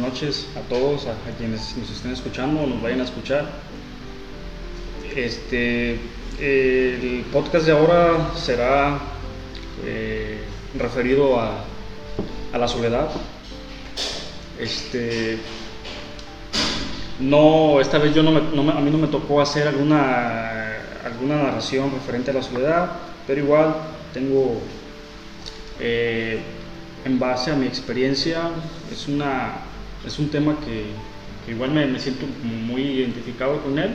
buenas noches a todos, a, quienes nos estén escuchando o nos vayan a escuchar. Este, el podcast de ahora será eh, referido a, a, la soledad. Este, no, esta vez yo no, me, a mí no me tocó hacer alguna, alguna narración referente a la soledad, pero igual tengo eh, en base a mi experiencia, es, una, es un tema que, igual me, siento muy identificado con él,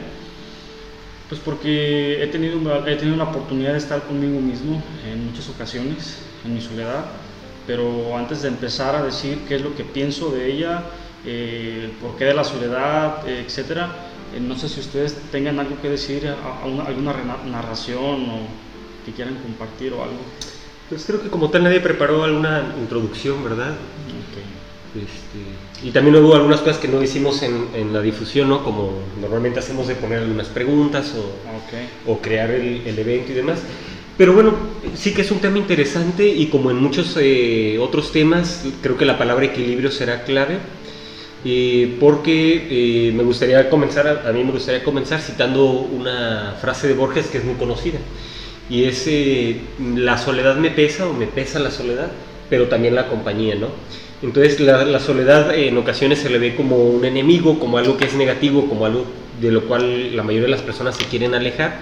pues porque he tenido, he tenido la oportunidad de estar conmigo mismo en muchas ocasiones, en mi soledad, pero antes de empezar a decir qué es lo que pienso de ella, eh, por qué de la soledad, etc., etcétera, eh, no sé si ustedes tengan algo que decir, alguna narración o que quieran compartir o algo. Pues creo que como tal nadie preparó alguna introducción, ¿verdad? Este, y también hubo algunas cosas que no hicimos en, en, la difusión, ¿no? Como normalmente hacemos de poner algunas preguntas o, o crear el, el, evento y demás. Pero bueno, sí que es un tema interesante y como en muchos eh, otros temas, creo que la palabra equilibrio será clave. Eh, porque eh, me gustaría comenzar, a, a mí me gustaría comenzar citando una frase de Borges que es muy conocida y es eh, la soledad me pesa o me pesa la soledad, pero también la compañía, ¿no? Entonces la, soledad en ocasiones se le ve como un enemigo, como algo que es negativo, como algo de lo cual la mayoría de las personas se quieren alejar,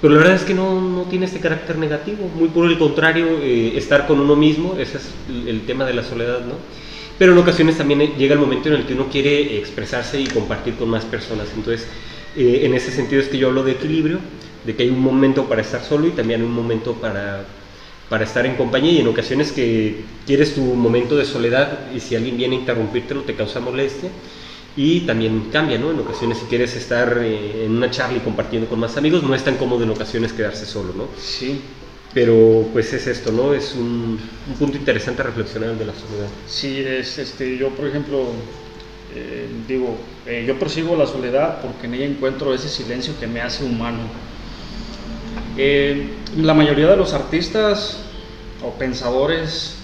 pero la verdad es que no, no tiene este carácter negativo, muy por el contrario, eh, estar con uno mismo, ese es el tema de la soledad, ¿no? Pero en ocasiones también llega el momento en el que uno quiere expresarse y compartir con más personas, entonces eh, en ese sentido es que yo hablo de equilibrio, de que hay un momento para estar solo y también un momento para, para estar en compañía y en ocasiones que quieres tu momento de soledad y si alguien viene a interrumpírtelo te causa molestia y también cambia, ¿no? En ocasiones si quieres estar eh, en una charla y compartiendo con más amigos no es tan cómodo en ocasiones quedarse solo, ¿no? Sí. Pero pues es esto, ¿no? Es un, un punto interesante a reflexionar de la soledad. Sí, es, este, yo por ejemplo eh, digo, eh, yo percibo la soledad porque en ella encuentro ese silencio que me hace humano eh, la mayoría de los artistas o pensadores,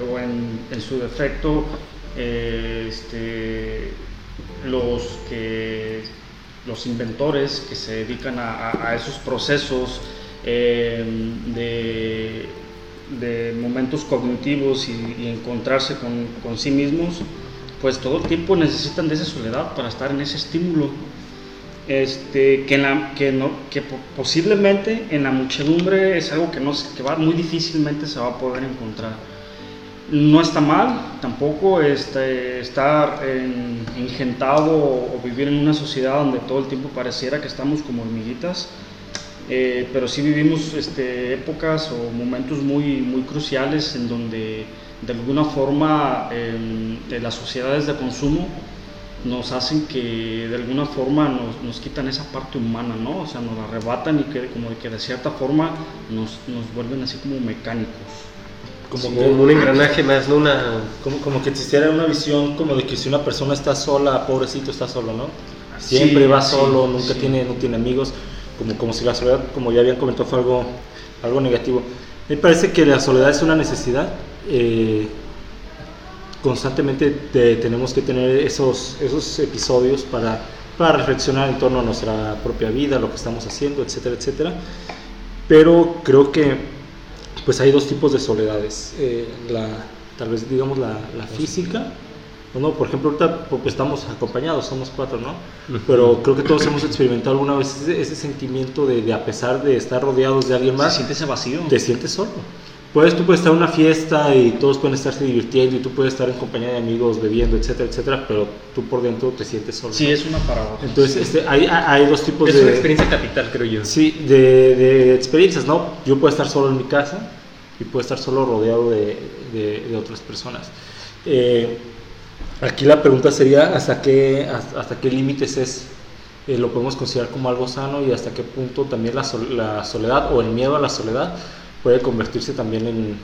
o en, su defecto, eh, este, los, que, los inventores que se dedican a, esos procesos eh, de, momentos cognitivos y, encontrarse con, con sí mismos, pues todo el tiempo necesitan de esa soledad para estar en ese estímulo este, que, la, que, no, que posiblemente en la muchedumbre es algo que, no, que va, muy difícilmente se va a poder encontrar. No está mal tampoco este, estar en, ingentado o, vivir en una sociedad donde todo el tiempo pareciera que estamos como hormiguitas, eh, pero sí vivimos este, épocas o momentos muy, muy cruciales en donde de alguna forma de las sociedades de consumo nos hacen que de alguna forma nos, nos, quitan esa parte humana, ¿no? O sea, nos la arrebatan y que como que de cierta forma nos, nos vuelven así como mecánicos. Como, un engranaje más, ¿no? Una... Como, como que existiera una visión como de que si una persona está sola, pobrecito está solo, ¿no? Siempre va solo, nunca tiene, no tiene amigos, como, como si la soledad, como ya habían comentado, fue algo, algo negativo. Me parece que la soledad es una necesidad. Eh, constantemente tenemos que tener esos, esos episodios para, para reflexionar en torno a nuestra propia vida, lo que estamos haciendo, etcétera, etcétera. Pero creo que pues hay dos tipos de soledades. Eh, la, tal vez digamos la, la física, no, por ejemplo, ahorita pues, estamos acompañados, somos cuatro, ¿no? Pero creo que todos hemos experimentado alguna vez ese, sentimiento de, de, a pesar de estar rodeados de alguien más, ¿Se siente ese vacío? Te sientes solo. Puedes, tú puedes estar en una fiesta y todos pueden estarse divirtiendo y tú puedes estar en compañía de amigos bebiendo, etcétera, etcétera, pero tú por dentro te sientes solo. Sí, es una paradoja. Entonces, este, hay, hay, dos tipos de... Es una experiencia capital, creo yo. Sí, de, de, experiencias, ¿no? Yo puedo estar solo en mi casa y puedo estar solo rodeado de, de otras personas. Eh, aquí la pregunta sería, ¿hasta qué, hasta, qué límites es eh, lo podemos considerar como algo sano y hasta qué punto también la, la soledad o el miedo a la soledad puede convertirse también en,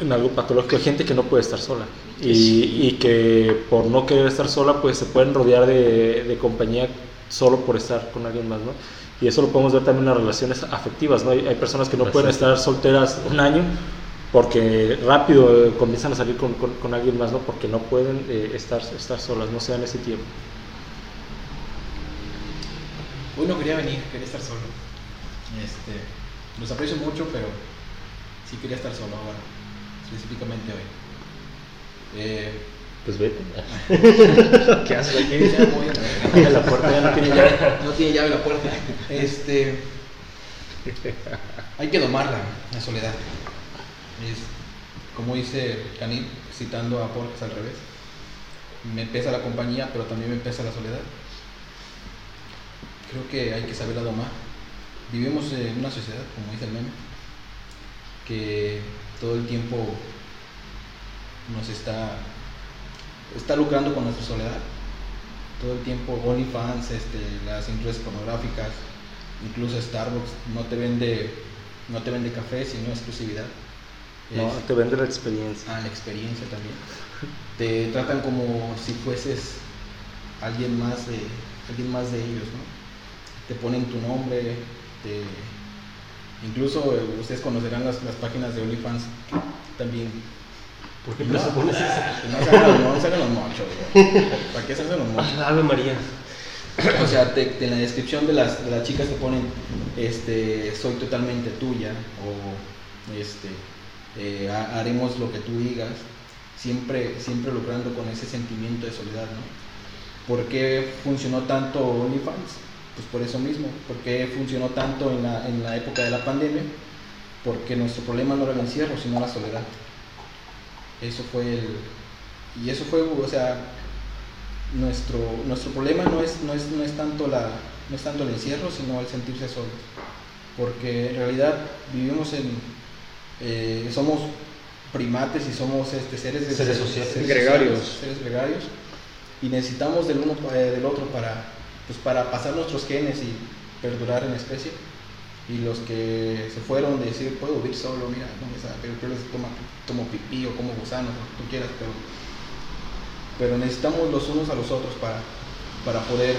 en algo patológico. Hay gente que no puede estar sola y, y, que por no querer estar sola, pues se pueden rodear de, de, compañía solo por estar con alguien más, ¿no? Y eso lo podemos ver también en las relaciones afectivas, ¿no? Hay, hay personas que no pueden estar solteras un año porque rápido eh, comienzan a salir con, con, alguien más, ¿no? Porque no pueden eh, estar, estar solas, no se dan ese tiempo. Hoy no quería venir, quería estar solo. Este, los aprecio mucho, pero sí quería estar solo ahora, específicamente hoy. Eh, pues vete. ¿Qué haces aquí? Ya voy a la puerta ya no tiene llave, no tiene llave la puerta. Este, hay que domarla, la soledad. Es, como dice Canil, citando a Porges al revés. Me pesa la compañía, pero también me pesa la soledad. Creo que hay que saberla domar. Vivimos en una sociedad, como dice el meme, que todo el tiempo nos está, está lucrando con nuestra soledad. Todo el tiempo OnlyFans, este, las industrias pornográficas, incluso Starbucks no te vende, no te vende café, sino exclusividad. No, te vende la experiencia. Ah, la experiencia también. te tratan como si fueses alguien más de, alguien más de ellos, ¿no? Te ponen tu nombre, te... incluso eh, ustedes conocerán las, las páginas de OnlyFans también ¿Por qué no, no, no, no se hagan los mochos, ¿Para qué se hacen los mochos? Ave María. O sea, en la descripción de las, de las chicas te ponen, este, soy totalmente tuya, o este, eh, haremos lo que tú digas, siempre, siempre logrando con ese sentimiento de soledad, ¿no? ¿Por qué funcionó tanto OnlyFans? Pues por eso mismo. ¿Por qué funcionó tanto en la, en la época de la pandemia? Porque nuestro problema no era el encierro, sino la soledad. Eso fue el... Y eso fue, o sea, nuestro, nuestro problema no es, no, es, no, es tanto la, no es tanto el encierro, sino el sentirse solo Porque en realidad vivimos en... Eh, somos primates y somos este, seres, de, seres, sociales, seres gregarios. seres gregarios y necesitamos del uno eh, del otro para, pues, para pasar nuestros genes y perdurar en especie y los que se fueron de decir, puedo vivir solo, mira, no me sabe, pero toma, tomo pipí o como gusanos, lo que tú quieras, pero, pero necesitamos los unos a los otros para, para, poder,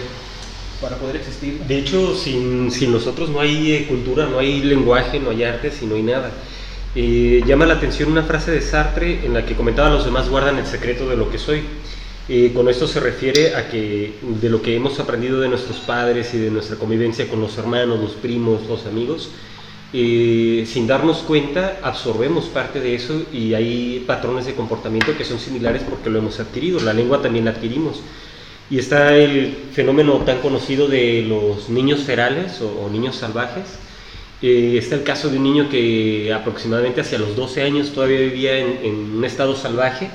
para poder existir. De hecho, sin, sin nosotros no hay eh, cultura, no hay lenguaje, no hay arte, si no hay nada. Eh, llama la atención una frase de Sartre en la que comentaba los demás guardan el secreto de lo que soy. Eh, con esto se refiere a que de lo que hemos aprendido de nuestros padres y de nuestra convivencia con los hermanos, los primos, los amigos, eh, sin darnos cuenta absorbemos parte de eso y hay patrones de comportamiento que son similares porque lo hemos adquirido, la lengua también la adquirimos. Y está el fenómeno tan conocido de los niños ferales o, niños salvajes. Eh, está el caso de un niño que aproximadamente hacia los 12 años todavía vivía en, en un estado salvaje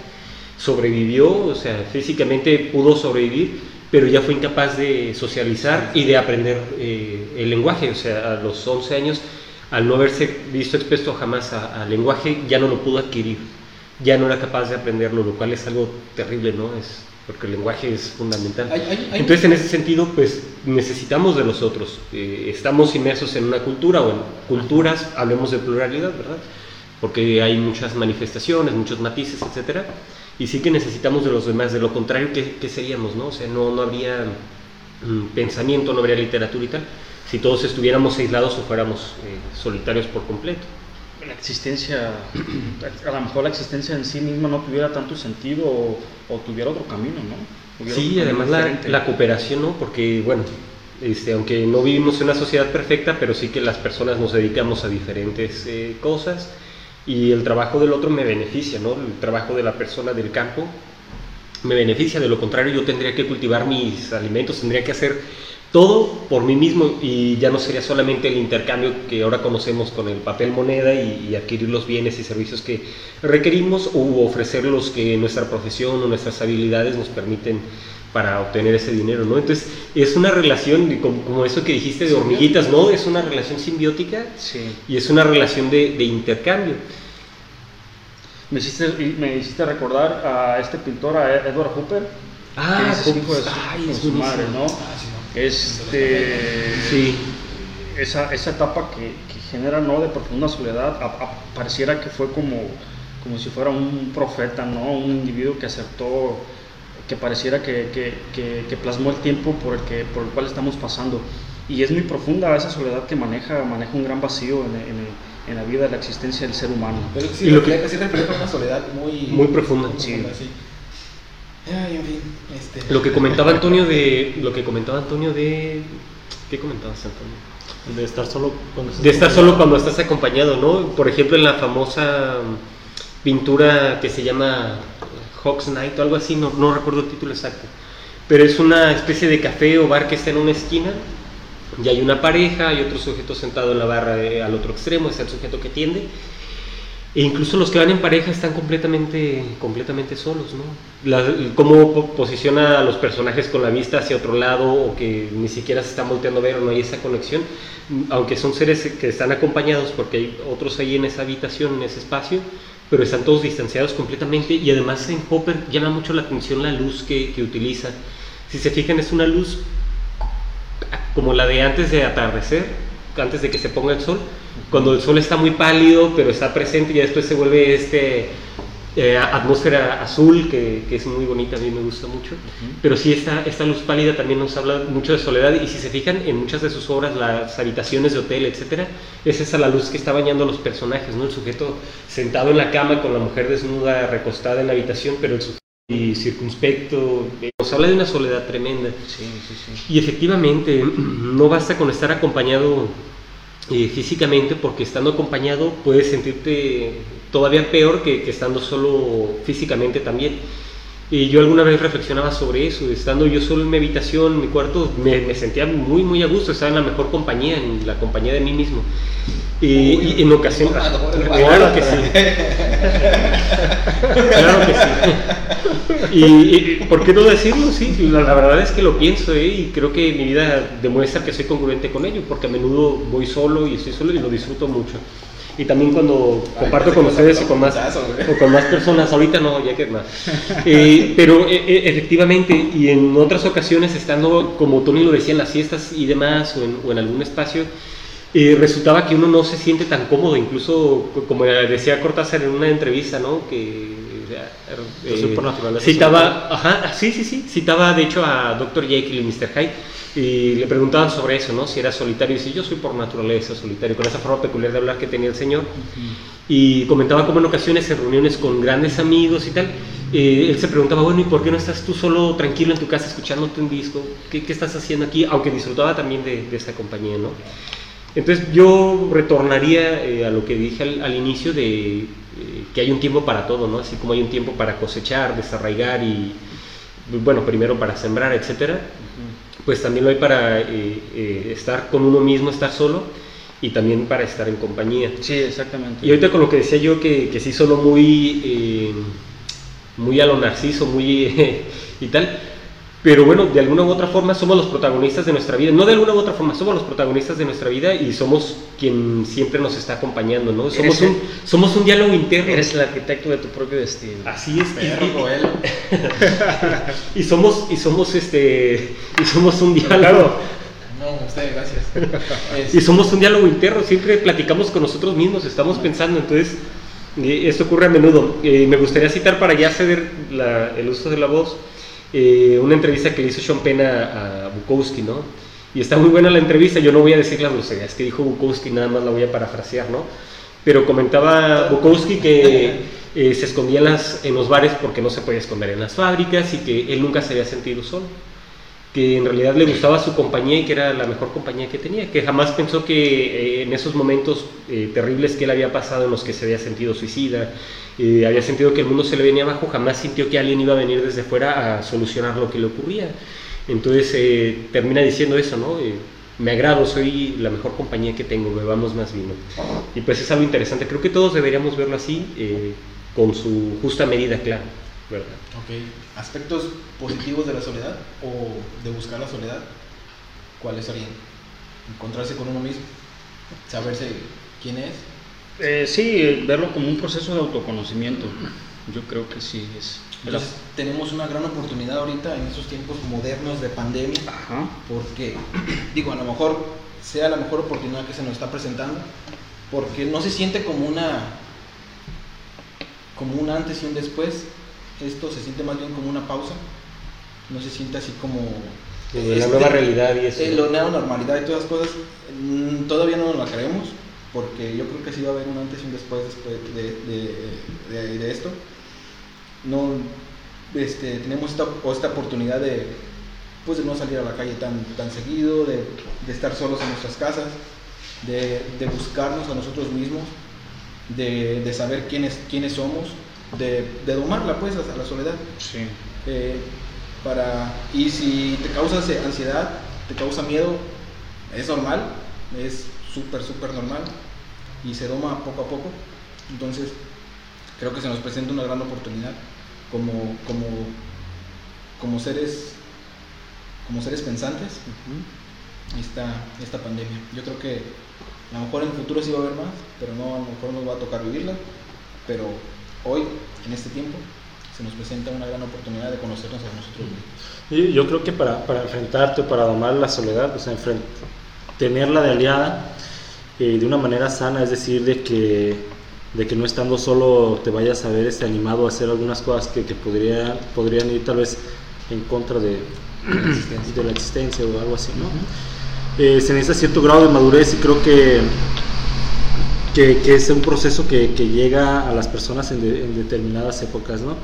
sobrevivió, o sea, físicamente pudo sobrevivir, pero ya fue incapaz de socializar y de aprender eh, el lenguaje, o sea, a los 11 años, al no haberse visto expuesto jamás al lenguaje, ya no lo pudo adquirir, ya no era capaz de aprenderlo, lo cual es algo terrible, ¿no? Es, porque el lenguaje es fundamental. Entonces, en ese sentido, pues necesitamos de los otros. Eh, estamos inmersos en una cultura o en culturas, hablemos de pluralidad, ¿verdad? Porque hay muchas manifestaciones, muchos matices, etcétera y sí que necesitamos de los demás, de lo contrario, ¿qué, seríamos? No? O sea, no, no habría mm, pensamiento, no habría literatura y tal, si todos estuviéramos aislados o fuéramos eh, solitarios por completo. La existencia, a lo mejor la existencia en sí misma no tuviera tanto sentido o, tuviera otro camino, ¿no? sí, además la, la, cooperación, ¿no? Porque, bueno, este, aunque no vivimos en una sociedad perfecta, pero sí que las personas nos dedicamos a diferentes eh, cosas y el trabajo del otro me beneficia, ¿no? El trabajo de la persona del campo me beneficia, de lo contrario yo tendría que cultivar mis alimentos, tendría que hacer todo por mí mismo y ya no sería solamente el intercambio que ahora conocemos con el papel moneda y, adquirir los bienes y servicios que requerimos o ofrecer los que nuestra profesión o nuestras habilidades nos permiten para obtener ese dinero, ¿no? Entonces, es una relación, como, eso que dijiste de hormiguitas, ¿no? Es una relación simbiótica y es una relación de, intercambio. Me hiciste, me hiciste recordar a este pintor, a Edward Hooper. Ah, es hijo de su, madre, ¿no? Ah, este, sí. Esa, esa etapa que, genera, ¿no? De profunda soledad, pareciera que fue como, como si fuera un profeta, ¿no? Un individuo que aceptó que pareciera que, que, que, plasmó el tiempo por el, que, por el cual estamos pasando. Y es muy profunda esa soledad que maneja, maneja un gran vacío en, en la vida, la existencia del ser humano. Pero sí, lo que sí refleja una soledad muy, muy profunda. sí. Ay, en fin, este... Lo que comentaba Antonio de. Lo que comentaba Antonio de. ¿Qué comentabas, Antonio? De estar solo cuando estás De estar solo cuando estás acompañado, ¿no? Por ejemplo, en la famosa pintura que se llama Hawks Night o algo así, no, no recuerdo el título exacto. Pero es una especie de café o bar que está en una esquina y hay una pareja, hay otro sujeto sentado en la barra al otro extremo, es el sujeto que tiende. E incluso los que van en pareja están completamente, completamente solos, ¿no? cómo posiciona a los personajes con la vista hacia otro lado o que ni siquiera se están volteando a ver o no hay esa conexión, aunque son seres que están acompañados porque hay otros ahí en esa habitación, en ese espacio, pero están todos distanciados completamente y además en Popper llama mucho la atención la luz que, que utiliza. Si se fijan es una luz como la de antes de atardecer, antes de que se ponga el sol, cuando el sol está muy pálido, pero está presente y después se vuelve este eh, atmósfera azul, que, que, es muy bonita, a mí me gusta mucho. Pero sí, esta, esta luz pálida también nos habla mucho de soledad y si se fijan en muchas de sus obras, las habitaciones de hotel, etcétera, es esa la luz que está bañando a los personajes, ¿no? El sujeto sentado en la cama con la mujer desnuda recostada en la habitación, pero el sujeto y circunspecto, nos habla de una soledad tremenda. Sí, sí, sí. Y efectivamente, no basta con estar acompañado eh, físicamente, porque estando acompañado puedes sentirte todavía peor que, estando solo físicamente también. Y yo alguna vez reflexionaba sobre eso, estando yo solo en mi habitación, en mi cuarto, me, me sentía muy, muy a gusto, estaba en la mejor compañía, en la compañía de mí mismo. Y, en ocasiones. Claro que sí. claro que sí. Y, ¿por qué no decirlo? Sí, la, verdad es que lo pienso ¿eh? y creo que mi vida demuestra que soy congruente con ello, porque a menudo voy solo y estoy solo y lo disfruto mucho. Y también cuando comparto con ustedes y con más, o con más personas, ahorita no, ya que más. Eh, pero eh, eh, efectivamente, y en otras ocasiones, estando, como Tony lo decía, en las fiestas y demás, o en, o en algún espacio, y resultaba que uno no se siente tan cómodo, incluso como decía Cortázar en una entrevista, ¿no? Que eh, citaba, ajá, sí, sí, sí, citaba de hecho a Dr. Jekyll y Mr. Hyde y le preguntaban sobre eso, ¿no? Si era solitario y si yo soy por naturaleza solitario, con esa forma peculiar de hablar que tenía el señor. Y comentaba como en ocasiones en reuniones con grandes amigos y tal, eh, él se preguntaba, bueno, ¿y por qué no estás tú solo tranquilo en tu casa escuchándote un disco? ¿Qué, qué estás haciendo aquí? Aunque disfrutaba también de, de esta compañía, ¿no? Entonces yo retornaría eh, a lo que dije al, inicio de eh, que hay un tiempo para todo, ¿no? Así como hay un tiempo para cosechar, desarraigar y, bueno, primero para sembrar, etcétera, pues también lo hay para eh, estar con uno mismo, estar solo y también para estar en compañía. Sí, exactamente. Y ahorita con lo que decía yo, que, que sí solo muy, muy a lo narciso, muy y tal, pero bueno, de alguna u otra forma somos los protagonistas de nuestra vida. No de alguna u otra forma, somos los protagonistas de nuestra vida y somos quien siempre nos está acompañando, ¿no? Somos, un, somos un diálogo interno. Eres el arquitecto de tu propio destino. Así es. y, somos, y somos este, y somos un diálogo. No, usted, gracias. y somos un diálogo interno, siempre platicamos con nosotros mismos, estamos pensando, entonces, esto ocurre a menudo. Eh, me gustaría citar para ya ceder el uso de la voz eh, una entrevista que le hizo Sean Penn a, Bukowski, ¿no? Y está muy buena la entrevista, yo no voy a decir las groserías que dijo Bukowski, nada más la voy a parafrasear, ¿no? Pero comentaba Bukowski que eh, se escondía en, los bares porque no se podía esconder en las fábricas y que él nunca se había sentido solo que en realidad le gustaba su compañía y que era la mejor compañía que tenía, que jamás pensó que eh, en esos momentos terribles que él había pasado en los que se había sentido suicida, había sentido que el mundo se le venía abajo, jamás sintió que alguien iba a venir desde fuera a solucionar lo que le ocurría. Entonces eh, termina diciendo eso, ¿no? Eh, me agrado, soy la mejor compañía que tengo, bebamos más vino. Y pues es algo interesante, creo que todos deberíamos verlo así, eh, con su justa medida, claro, ¿verdad? Ok, aspectos positivos de la soledad o de buscar la soledad, ¿cuáles serían? Encontrarse con uno mismo, saberse quién es, eh, sí, verlo como un proceso de autoconocimiento. Yo creo que sí es. Entonces, tenemos una gran oportunidad ahorita en estos tiempos modernos de pandemia, porque, digo, a lo mejor sea la mejor oportunidad que se nos está presentando, porque no se siente como una, como un antes y un después, esto se siente más bien como una pausa, no se siente así como... la nueva realidad y eso. la nueva normalidad y todas las cosas, mm, todavía no nos la creemos, porque yo creo que sí va a haber un antes y un después, después de, de, esto. No, este, tenemos esta, esta oportunidad de, pues, de no salir a la calle tan, tan seguido, de, de estar solos en nuestras casas, de, de buscarnos a nosotros mismos, de, de, saber quiénes, quiénes somos, de, de domarla pues a la soledad. Sí. Eh, para, y si te causa ansiedad, te causa miedo, es normal, es súper, súper normal y se doma poco a poco. Entonces, creo que se nos presenta una gran oportunidad como, como, como seres como seres pensantes esta, esta pandemia. Yo creo que a lo mejor en el futuro sí va a haber más, pero no, a lo mejor nos va a tocar vivirla. Pero hoy, en este tiempo, se nos presenta una gran oportunidad de conocernos a nosotros mismos. Yo creo que para, para enfrentarte, para domar la soledad, pues tenerla de aliada eh, de una manera sana, es decir, de que, de que no estando solo te vayas a ver este, animado a hacer algunas cosas que, que podrían, podrían ir tal vez en contra de, de la existencia o algo así, ¿no? Eh, se necesita cierto grado de madurez y creo que, que, es un proceso que, llega a las personas en, en, determinadas épocas, ¿no?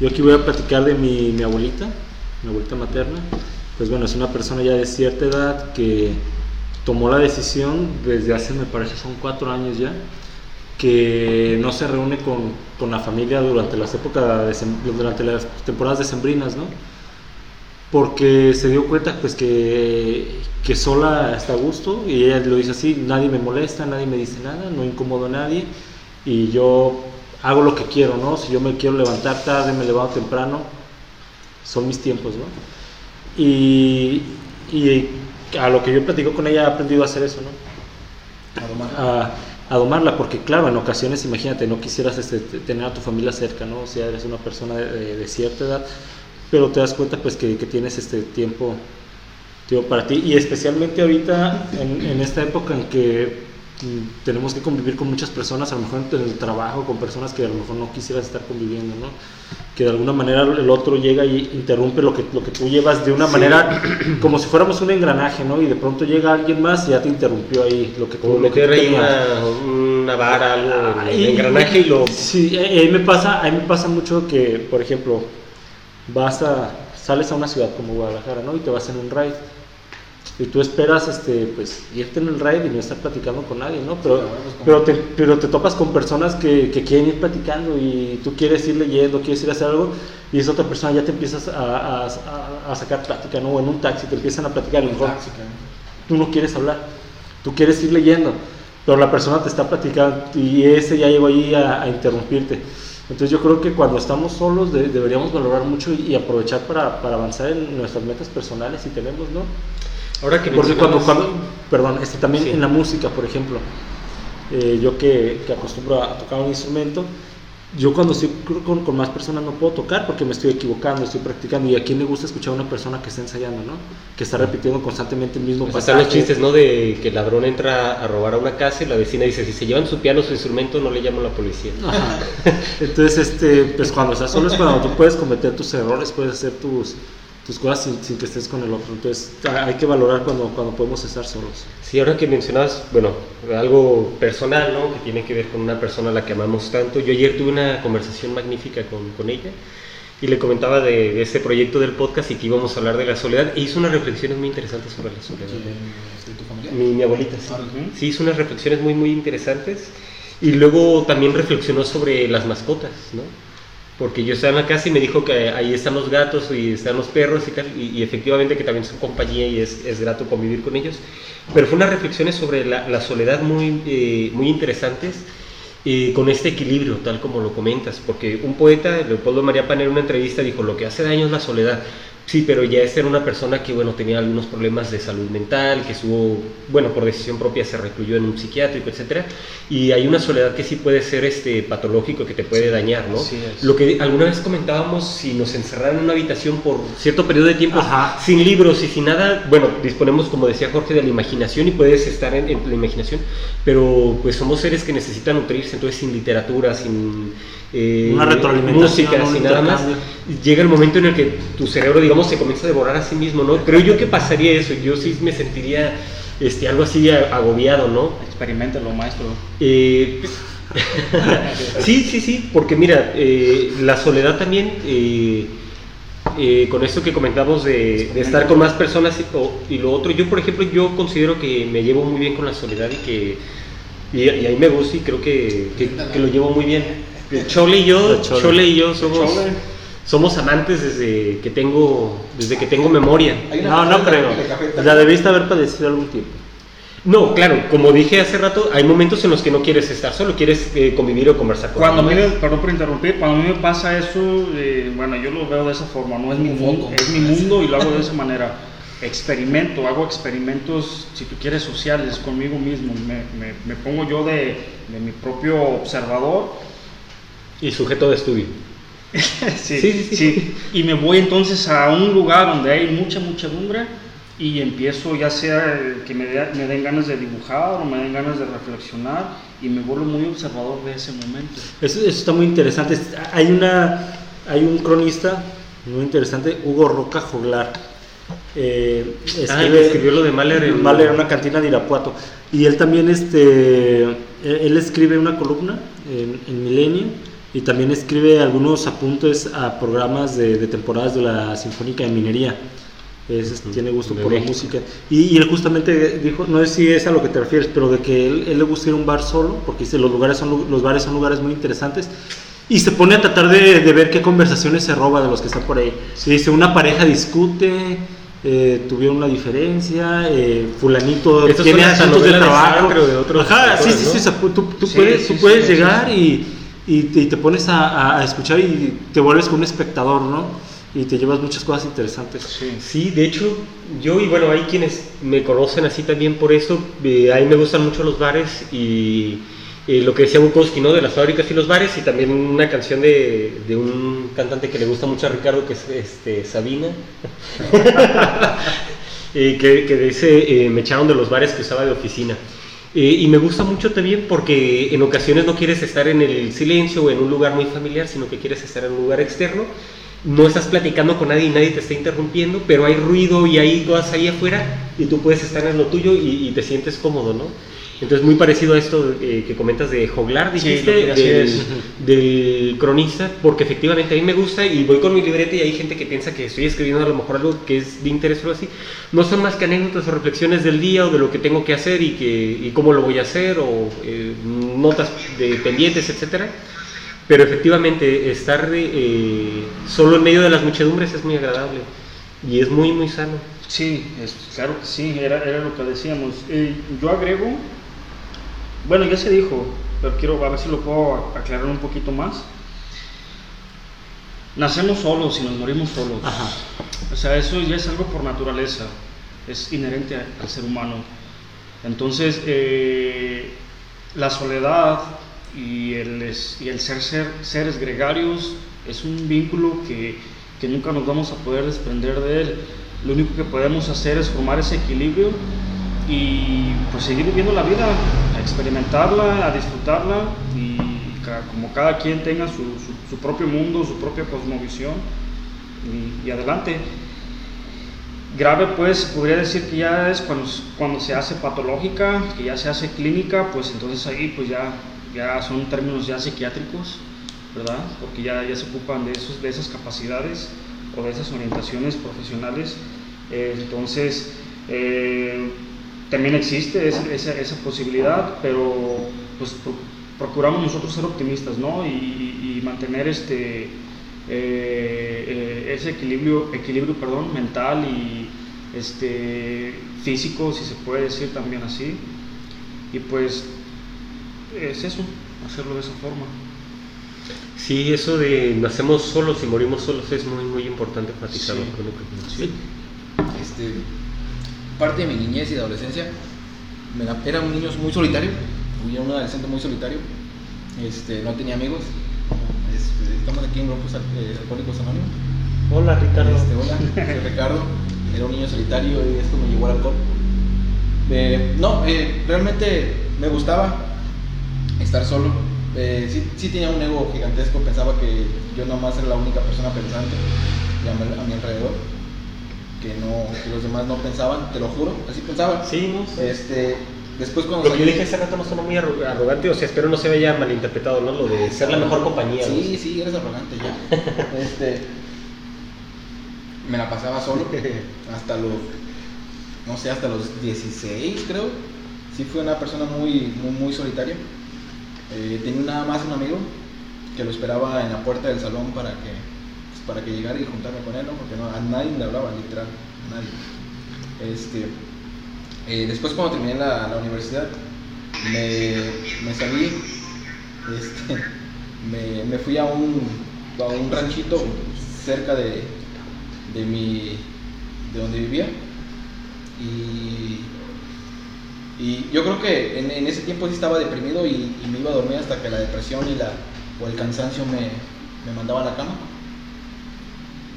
Yo aquí voy a platicar de mi, mi abuelita, mi abuelita materna, pues bueno, es una persona ya de cierta edad que tomó la decisión desde hace, me parece, son cuatro años ya, que no se reúne con, con la familia durante las épocas, de, durante las temporadas decembrinas, ¿no? Porque se dio cuenta pues que, que sola está a gusto y ella lo dice así, nadie me molesta, nadie me dice nada, no incomodo a nadie y yo hago lo que quiero, ¿no? Si yo me quiero levantar tarde, me levanto temprano, son mis tiempos, ¿no? Y, y a lo que yo platico con ella he aprendido a hacer eso, ¿no? A domarla. A, domarla, porque claro, en ocasiones, imagínate, no quisieras este, tener a tu familia cerca, ¿no? O sea, eres una persona de cierta edad, pero te das cuenta pues que, que tienes este tiempo, tiempo, para ti y especialmente ahorita en, en, esta época en que mm, tenemos que convivir con muchas personas, a lo mejor en el trabajo, con personas que a lo mejor no quisieras estar conviviendo, ¿no? Que de alguna manera el otro llega y interrumpe lo que, lo que tú llevas de una manera como si fuéramos un engranaje, ¿no? Y de pronto llega alguien más y ya te interrumpió ahí lo que tú, lo que ahí una, una, vara, algo, el engranaje y lo... Sí, ahí me pasa, a mí me pasa mucho que, por ejemplo, vas a, sales a una ciudad como Guadalajara, ¿no? Y te vas en un ride. Y tú esperas, este, pues, irte en el ride y no estar platicando con nadie, ¿no? Pero, pero, te, pero te topas con personas que, que, quieren ir platicando y tú quieres ir leyendo, quieres ir a hacer algo y esa otra persona ya te empiezas a, a, a sacar plática, ¿no? O en un taxi te empiezan a platicar y tú no quieres hablar, tú quieres ir leyendo, pero la persona te está platicando y ese ya llegó ahí a interrumpirte. Entonces yo creo que cuando estamos solos deberíamos valorar mucho y, aprovechar para, para, avanzar en nuestras metas personales si tenemos, ¿no? Ahora que Porque cuando, cuando, perdón, este, también en la música, por ejemplo, eh, yo que, que acostumbro a tocar un instrumento, yo cuando estoy con, con, más personas no puedo tocar porque me estoy equivocando, estoy practicando. ¿Y a quién le gusta escuchar a una persona que está ensayando, no? Que está repitiendo constantemente el mismo pues pasaje. Están los chistes, ¿no? De que el ladrón entra a robar a una casa y la vecina dice, si se llevan su piano, su instrumento, no le llamo a la policía. Entonces, este, pues cuando estás solo es cuando tú puedes cometer tus errores, puedes hacer tus tus cosas sin, que estés con el otro. Entonces hay que valorar cuando, cuando podemos estar solos. Sí, ahora que mencionabas, bueno, algo personal, ¿no? Que tiene que ver con una persona a la que amamos tanto. Yo ayer tuve una conversación magnífica con, con ella y le comentaba de, este proyecto del podcast y que íbamos a hablar de la soledad e hizo unas reflexiones muy interesantes sobre la soledad. ¿De tu familia? Mi, mi abuelita, sí. Ah, sí, hizo unas reflexiones muy, muy interesantes y luego también reflexionó sobre las mascotas, ¿no? Porque yo estaba en la casa y me dijo que ahí están los gatos y están los perros y tal, y, efectivamente que también son compañía y es, es, grato convivir con ellos. Pero fue unas reflexiones sobre la, la soledad muy, eh, muy interesantes, eh, con este equilibrio, tal como lo comentas, porque un poeta, Leopoldo María Pan, en una entrevista dijo, lo que hace daño es la soledad, Sí, pero ya esta era una persona que, bueno, tenía algunos problemas de salud mental, que estuvo, bueno, por decisión propia se recluyó en un psiquiátrico, etcétera, y hay una soledad que sí puede ser este patológico, que te puede dañar, ¿no? Sí Lo que alguna vez comentábamos, si nos encerraran en una habitación por cierto periodo de tiempo, sin libros y sin nada, bueno, disponemos, como decía Jorge, de la imaginación y puedes estar en, en la imaginación, pero pues somos seres que necesitan nutrirse, entonces sin literatura, sin eh, una retroalimentación, música, sin nada más, llega el momento en el que tu cerebro, digamos, se comienza a devorar a sí mismo, ¿no? Creo yo que pasaría eso, yo sí me sentiría este, algo así agobiado, ¿no? Experimentalo, maestro. Eh, sí, sí, sí, porque mira, eh, la soledad también, eh, con esto que comentamos de, estar con más personas y, lo otro, yo por ejemplo, yo considero que me llevo muy bien con la soledad y que y, ahí me gusta y creo que, que, lo llevo muy bien. Chole y yo, Chole. y yo somos somos amantes desde que tengo desde que tengo memoria. No, no creo. La debiste haber padecido algún tiempo. No, claro, como dije hace rato, hay momentos en los que no quieres estar solo, quieres eh, convivir o conversar con cuando me, Perdón por interrumpir, cuando a mí me pasa eso, eh, bueno, yo lo veo de esa forma, no es mi mundo, es mi mundo y lo hago de esa manera. Experimento, hago experimentos, si tú quieres, sociales conmigo mismo. Me, me, pongo yo de, de mi propio observador. Y sujeto de estudio. sí, sí, sí, Y me voy entonces a un lugar donde hay mucha muchedumbre y empiezo ya sea que me, me, den ganas de dibujar o me den ganas de reflexionar y me vuelvo muy observador de ese momento. Eso, está muy interesante. Hay, una, hay un cronista muy interesante, Hugo Roca Joglar. Eh, ah, escribió lo de Mahler en Mahler, una cantina de Irapuato. Y él también, este, él escribe una columna en, en Milenio y también escribe algunos apuntes a programas de, temporadas de la Sinfónica de Minería. tiene gusto por la música. Y, él justamente dijo, no sé si es a lo que te refieres, pero de que él, él le gusta ir a un bar solo, porque dice, los, lugares son, los bares son lugares muy interesantes. Y se pone a tratar de, ver qué conversaciones se roba de los que están por ahí. dice, una pareja discute, eh, tuvieron una diferencia, eh, fulanito tiene asuntos de trabajo. De Ajá, sí, sí, sí, tú, puedes, tú puedes llegar y y te, pones a, escuchar y te vuelves como un espectador, ¿no? Y te llevas muchas cosas interesantes. Sí, de hecho, yo y bueno, hay quienes me conocen así también por eso, eh, a mí me gustan mucho los bares y eh, lo que decía Bukowski, ¿no? De las fábricas y los bares y también una canción de, de un cantante que le gusta mucho a Ricardo, que es este, Sabina. Eh, que, que, dice, me echaron de los bares que usaba de oficina. Eh, y me gusta mucho también porque en ocasiones no quieres estar en el silencio o en un lugar muy familiar, sino que quieres estar en un lugar externo. No estás platicando con nadie y nadie te está interrumpiendo, pero hay ruido y hay cosas ahí afuera y tú puedes estar en lo tuyo y, y te sientes cómodo, ¿no? Entonces, muy parecido a esto eh, que comentas de Joglar, dijiste, del, cronista, porque efectivamente a mí me gusta y voy con mi libreta y hay gente que piensa que estoy escribiendo a lo mejor algo que es de interés o así. No son más que anécdotas o reflexiones del día o de lo que tengo que hacer y, que, y cómo lo voy a hacer o eh, notas de pendientes, etcétera. Pero efectivamente, estar eh, solo en medio de las muchedumbres es muy agradable y es muy, muy sano. Sí, es, claro que sí, era, era lo que decíamos. yo agrego bueno, ya se dijo, pero quiero a ver si lo puedo aclarar un poquito más. Nacemos solos y nos morimos solos. O sea, eso ya es algo por naturaleza, es inherente al ser humano. Entonces, eh, la soledad y el, y el ser, ser, seres gregarios es un vínculo que, que nunca nos vamos a poder desprender de él. Lo único que podemos hacer es formar ese equilibrio y pues seguir viviendo la vida, experimentarla, a disfrutarla y como cada quien tenga su, su, propio mundo, su propia cosmovisión y, adelante. Grave pues podría decir que ya es cuando, cuando se hace patológica, que ya se hace clínica, pues entonces ahí pues ya, ya son términos ya psiquiátricos, ¿verdad? Porque ya, ya se ocupan de, esos, de esas capacidades o de esas orientaciones profesionales. Eh, entonces, eh, también existe esa, esa, posibilidad, pero pues procuramos nosotros ser optimistas, ¿no? Y, mantener este, eh, eh, ese equilibrio, equilibrio perdón, mental y este, físico, si se puede decir también así. Y pues es eso, hacerlo de esa forma. Sí, eso de nacemos solos y morimos solos es muy, muy importante enfatizarlo. Sí. Este, parte de mi niñez y de adolescencia, era un niño muy solitario, era un adolescente muy solitario, este, no tenía amigos. estamos aquí en Grupos eh, Alcohólicos Anónimos. Hola Ricardo. Este, hola, soy Ricardo. Era un niño solitario y esto me llevó al alcohol. Eh, no, eh, realmente me gustaba estar solo. sí, sí, tenía un ego gigantesco, pensaba que yo nomás era la única persona pensante a mi alrededor que no que los demás no pensaban, te lo juro, así pensaban. Sí, no Este, después cuando Lo que yo dije hace rato no suena muy arro- arrogante, o sea, espero no se vaya malinterpretado, ¿no? Lo de ser la mejor compañía. ¿no? Sí, sí, eres arrogante ya. este, me la pasaba solo hasta los, no sé, hasta los 16 creo. Sí fui una persona muy, muy, muy solitaria. Eh, tenía nada más un amigo que lo esperaba en la puerta del salón para que, para que llegara y juntarme con él, ¿no? Porque no, a nadie le hablaba, literal, a nadie. Este, eh, después cuando terminé la, universidad, me, me salí, este, me, me fui a un, a un ranchito cerca de, de, mi, de donde vivía y, y yo creo que en, en ese tiempo sí estaba deprimido y, y me iba a dormir hasta que la depresión y la, o el cansancio me, me mandaba a la cama.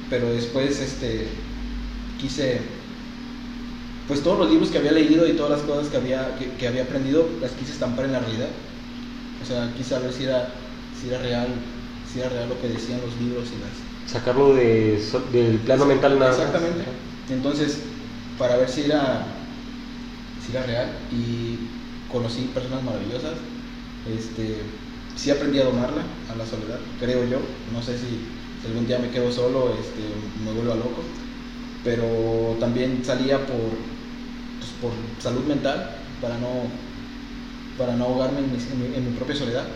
Pero después este, quise, pues todos los libros que había leído y todas las cosas que había, que, que había aprendido, las quise estampar en la realidad. O sea, quise saber si era, si era real, si era real lo que decían los libros y las, Sacarlo de, del plano mental nada más. Exactamente. Entonces, para ver si era, si era real y conocí personas maravillosas, este, sí aprendí a domarla, a la soledad, creo yo. No sé si, algún día me quedo solo, este, me vuelvo loco, pero también salía por, pues, por salud mental, para no, para no ahogarme en mi, en mi- propia soledad.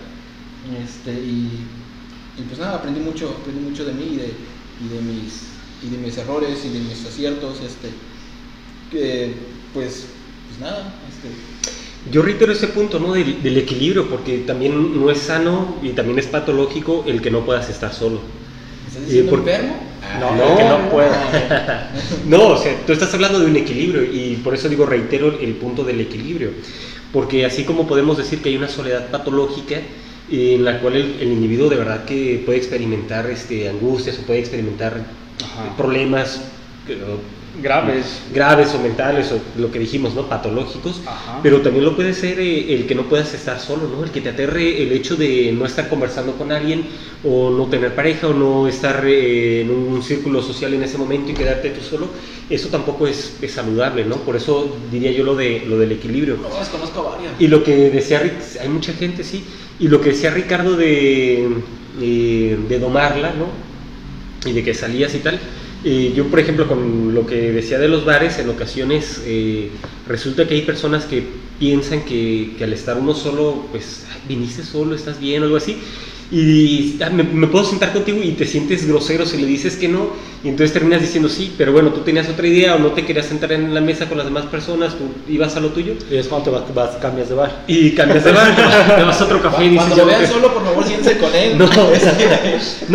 Este, y, pues nada, aprendí mucho, aprendí mucho de mí y de, y de mis y de mis errores y de mis aciertos, este, que pues, pues nada, este, Yo reitero ese punto, ¿no? Del equilibrio, porque también no es sano y también es patológico el que no puedas estar solo. ¿Me estás diciendo por- enfermo? No, No, que no pueda. No, o sea, tú estás hablando de un equilibrio y por eso digo, reitero el punto del equilibrio. Porque así como podemos decir que hay una soledad patológica en la cual el, el individuo de verdad que puede experimentar este, angustias o puede experimentar Ajá. problemas Graves. graves o mentales o lo que dijimos, ¿no? Patológicos, Ajá. pero también lo puede ser eh, el que no puedas estar solo, ¿no? El que te aterre el hecho de no estar conversando con alguien o no tener pareja o no estar eh, en un círculo social en ese momento y quedarte tú solo, eso tampoco es, es saludable, ¿no? Por eso diría yo lo, de, lo del equilibrio. No, desconozco a varias. Y lo que decía hay mucha gente, sí, y lo que decía Ricardo de, eh, de domarla, ¿no? Y de que salías y tal. Eh, yo, por ejemplo, con lo que decía de los bares, en ocasiones eh, resulta que hay personas que piensan que, que al estar uno solo, pues, "Ay, viniste solo, estás bien o algo así. Y me, me puedo sentar contigo y te sientes grosero si le dices que no, y entonces terminas diciendo sí, pero bueno, tú tenías otra idea o no te querías sentar en la mesa con las demás personas, tú ibas a lo tuyo Y es cuando te vas, vas- cambias de bar. y cambias de bar, te vas, te vas a otro café y dices, Cuando lo vean solo, por favor, siéntense con él. No,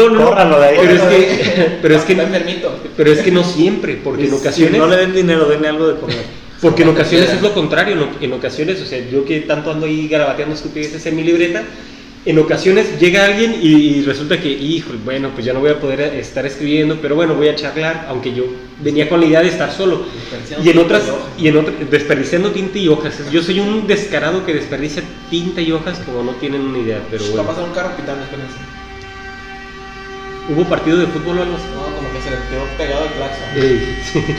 no, no, Córranlo de ahí. pero es que, pero es que, Está enfermito. pero es que no siempre, porque en Si ocasiones, no le den dinero, denle algo de comer. porque en ocasiones es lo contrario, en, en ocasiones, o sea, yo que tanto ando ahí garabateando estupideces en mi libreta, en ocasiones llega alguien y, y resulta que, híjole, bueno, pues ya no voy a poder estar escribiendo, pero bueno, voy a charlar, aunque yo venía con la idea de estar solo. Desperdiciando Y en otras, y en otras, desperdiciando tinta y hojas. Yo soy un descarado que desperdicia tinta y hojas como no tienen una idea, pero Va a bueno. pasar un carro pitando, espérense. ¿Hubo partido de fútbol o algo así? No, como que se le quedó pegado el claxon. Ey, sí.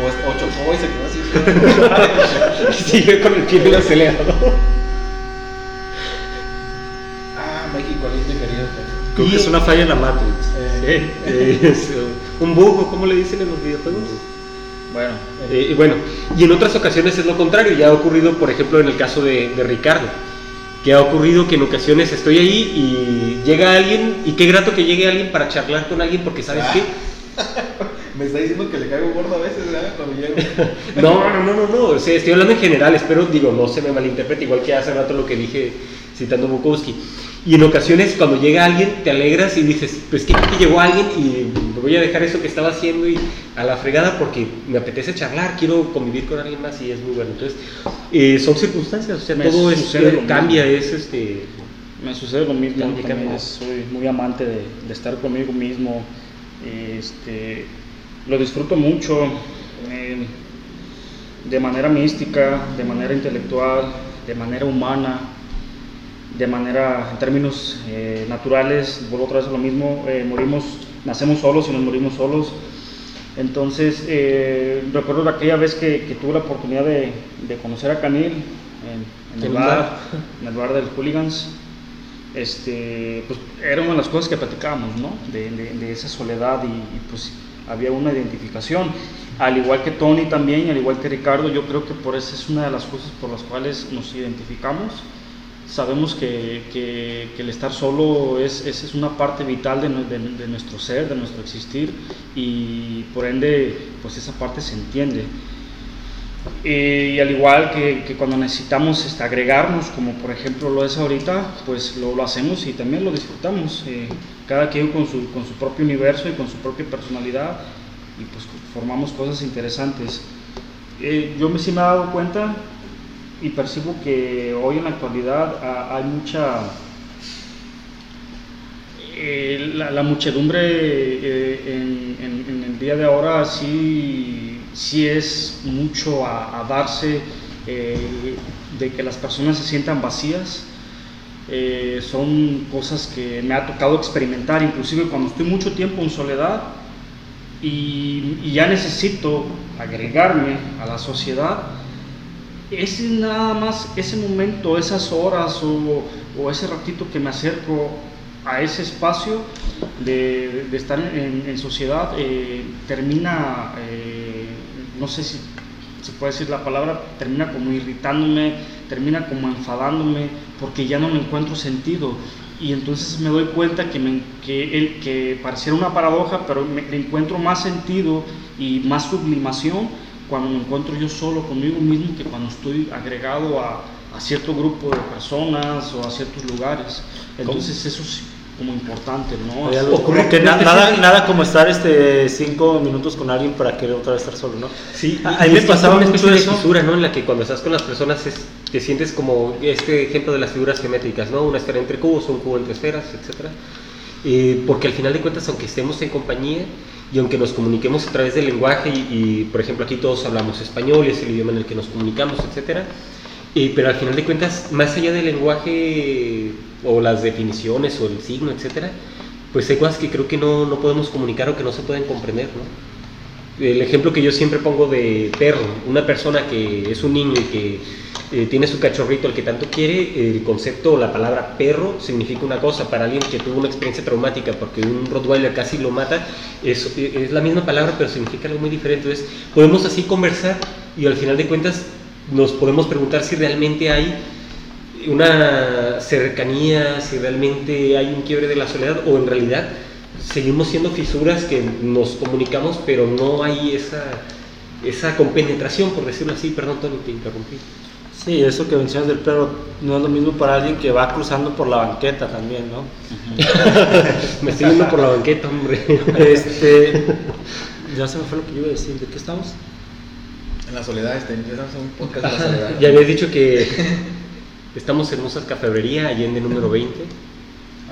O, o chocó y se quedó así. Sigue con el pie en el acelerador. Ah, y querido. Creo que es una falla en la Matrix. Eh, Eh, es, un bug, ¿cómo le dicen en los videojuegos? Bueno, Eh, y bueno, y en otras ocasiones es lo contrario. Ya ha ocurrido, por ejemplo, en el caso de, de Ricardo, que ha ocurrido que en ocasiones estoy ahí y llega alguien, y qué grato que llegue alguien para charlar con alguien, porque ¿sabes qué? Me está diciendo que le caigo gordo a veces, ¿verdad? Cuando llego. No, no, no, no, no. O sea, estoy hablando en general, espero, digo, no se me malinterprete, igual que hace rato lo que dije citando Bukowski. Y en ocasiones cuando llega alguien te alegras y dices, pues que llegó alguien y voy a dejar eso que estaba haciendo y a la fregada porque me apetece charlar, quiero convivir con alguien más y es muy bueno. Entonces, eh, son circunstancias, o sea, Me todo es, lo cambia, es este... me sucede lo mismo. También soy muy amante de, de estar conmigo mismo. Este, lo disfruto mucho eh, de manera mística, de manera intelectual, de manera humana, de manera, en términos eh, naturales, vuelvo otra vez a lo mismo, eh, morimos, nacemos solos y nos morimos solos. Entonces, eh, recuerdo aquella vez que, tuve la oportunidad de, conocer a Camil en, el, bar, en el bar del Hooligans. Este, pues era una de las cosas que platicábamos, ¿no? De, esa soledad y, pues había una identificación. Al igual que Tony también, al igual que Ricardo, yo creo que por eso es una de las cosas por las cuales nos identificamos sabemos que, el estar solo es, es, una parte vital de, nuestro ser, de nuestro existir y por ende pues esa parte se entiende. y al igual que, cuando necesitamos este, agregarnos, como por ejemplo lo es ahorita, pues lo, lo hacemos y también lo disfrutamos. Eh, cada quien con su, con su propio universo y con su propia personalidad y pues formamos cosas interesantes. Eh, yo me, sí me he dado cuenta y percibo que hoy en la actualidad ah, hay mucha... Eh, la, muchedumbre eh, en, el día de ahora sí, sí es mucho a, darse eh, de que las personas se sientan vacías. son cosas que me ha tocado experimentar, inclusive cuando estoy mucho tiempo en soledad y ya necesito agregarme a la sociedad, ese nada más, ese momento, esas horas o, ese ratito que me acerco a ese espacio de, estar en, sociedad, eh, termina, eh, no sé si se puede decir la palabra, termina como irritándome, termina como enfadándome, porque ya no me encuentro sentido. Y entonces me doy cuenta que, que pareciera una paradoja, pero me, le encuentro más sentido y más sublimación cuando me encuentro yo solo conmigo mismo que cuando estoy agregado a, a cierto grupo de personas o a ciertos lugares. Entonces eso es como importante, ¿no? Ocurre que nada, nada como estar este cinco minutos con alguien para querer otra vez estar solo, ¿no? Sí, a mí me pasaba una especie de fisura, ¿no? En la que cuando estás con las personas es, te sientes como este ejemplo de las figuras geométricas, ¿no? Una esfera entre cubos, un cubo entre esferas, etcétera. Eh, porque al final de cuentas, aunque estemos en compañía, y aunque nos comuniquemos a través del lenguaje y, por ejemplo aquí todos hablamos español, es el idioma en el que nos comunicamos, etcétera, eh, pero al final de cuentas, más allá del lenguaje o las definiciones o el signo, etcétera, pues hay cosas que creo que no, no podemos comunicar o que no se pueden comprender, ¿no? El ejemplo que yo siempre pongo de perro, una persona que es un niño y que eh, tiene su cachorrito al que tanto quiere, el concepto o la palabra perro significa una cosa. Para alguien que tuvo una experiencia traumática porque un Rottweiler casi lo mata, es, es la misma palabra pero significa algo muy diferente. Entonces podemos así conversar y al final de cuentas nos podemos preguntar si realmente hay una cercanía, si realmente hay un quiebre de la soledad o en realidad seguimos siendo fisuras que nos comunicamos pero no hay esa, esa compenetración, por decirlo así. Perdón, Tony, te interrumpí. Sí, eso que mencionas del perro no es lo mismo para alguien que va cruzando por la banqueta también, ¿no? me estoy yendo por la banqueta, hombre. este, ya se me fue lo que yo iba a decir. ¿De qué estamos? En la soledad, este, empezamos un podcast de la soledad. ya habías dicho que estamos en Musas Cafebrería, Allende número 20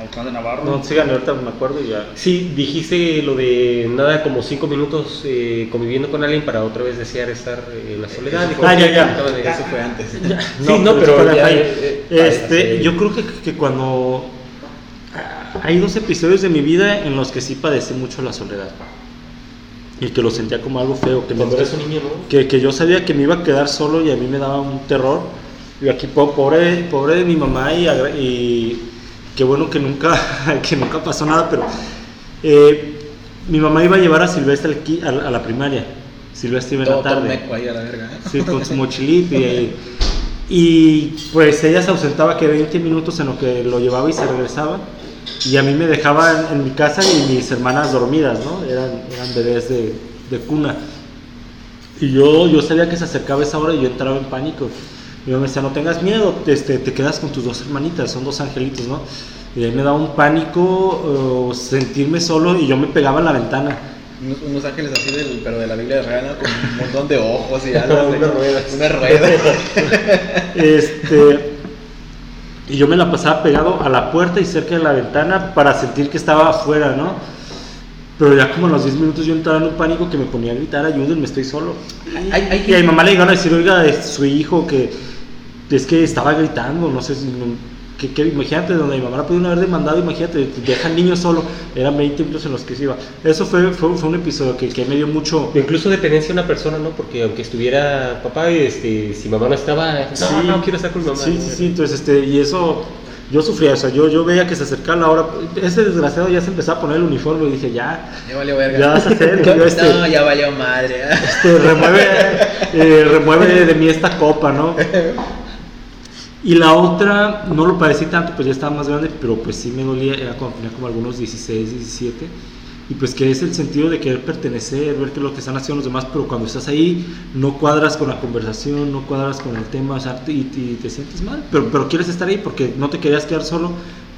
de Navarro. No, sigan, ahorita me acuerdo y ya. Sí, dijiste lo de nada como cinco minutos eh, conviviendo con alguien para otra vez desear estar en la soledad. ah, ya, ya. Eso fue antes. sí, no, pero, ya, eh, este, yo creo que, que cuando hay dos episodios de mi vida en los que sí padecí mucho la soledad y que lo sentía como algo feo. Que Cuando eres un niño, ¿no? Que, que, yo sabía que me iba a quedar solo y a mí me daba un terror. Y aquí, pobre, pobre de mi mamá y, y qué bueno que nunca, que nunca pasó nada, pero eh, mi mamá iba a llevar a Silvestre a, a la primaria. Silvestre iba en la tarde. Ahí a la verga, ¿eh? Sí, con su mochilito y, y pues ella se ausentaba que 20 minutos en lo que lo llevaba y se regresaba. Y a mí me dejaba en, mi casa y mis hermanas dormidas, ¿no? Eran, eran bebés de, de cuna. Y yo, yo sabía que se acercaba esa hora y yo entraba en pánico. Y yo me decía, no tengas miedo, este, te quedas con tus dos hermanitas, son dos angelitos, ¿no? Y ahí me daba un pánico sentirme solo y yo me pegaba en la ventana. Unos, ángeles así, del, pero de la Biblia de Reana, con un montón de ojos y algo. una rueda. Una rueda. este, y yo me la pasaba pegado a la puerta y cerca de la ventana para sentir que estaba afuera, ¿no? Pero ya como a los 10 minutos yo entraba en un pánico que me ponía a gritar, ayúdenme, estoy solo. y a mi mamá le llegaron a decir, oiga, es su hijo que es que estaba gritando, no sé si que, imagínate, donde mi mamá la pudieron haber demandado, imagínate, deja al niño solo, eran 20 minutos en los que se iba. Eso fue, fue, fue un episodio que, que, me dio mucho... Incluso dependencia de una persona, ¿no? Porque aunque estuviera papá, este, si mamá no estaba, no, sí, no quiero estar con mamá. Sí, sí, sí, entonces, este, y eso yo sufría eso, yo, yo veía que se acercaba la hora, ese desgraciado ya se empezaba a poner el uniforme y dije, ya, ya valió verga. Ya vas a hacer yo este, No, ya valió madre. Este, remueve, eh, remueve de mí esta copa, ¿no? Y la otra, no lo padecí tanto, pues ya estaba más grande, pero pues sí me dolía, era cuando tenía como algunos 16, 17 y pues que es el sentido de querer pertenecer, ver que lo que están haciendo los demás, pero cuando estás ahí no cuadras con la conversación, no cuadras con el tema, o sea, y, te sientes mal, pero, pero quieres estar ahí porque no te querías quedar solo,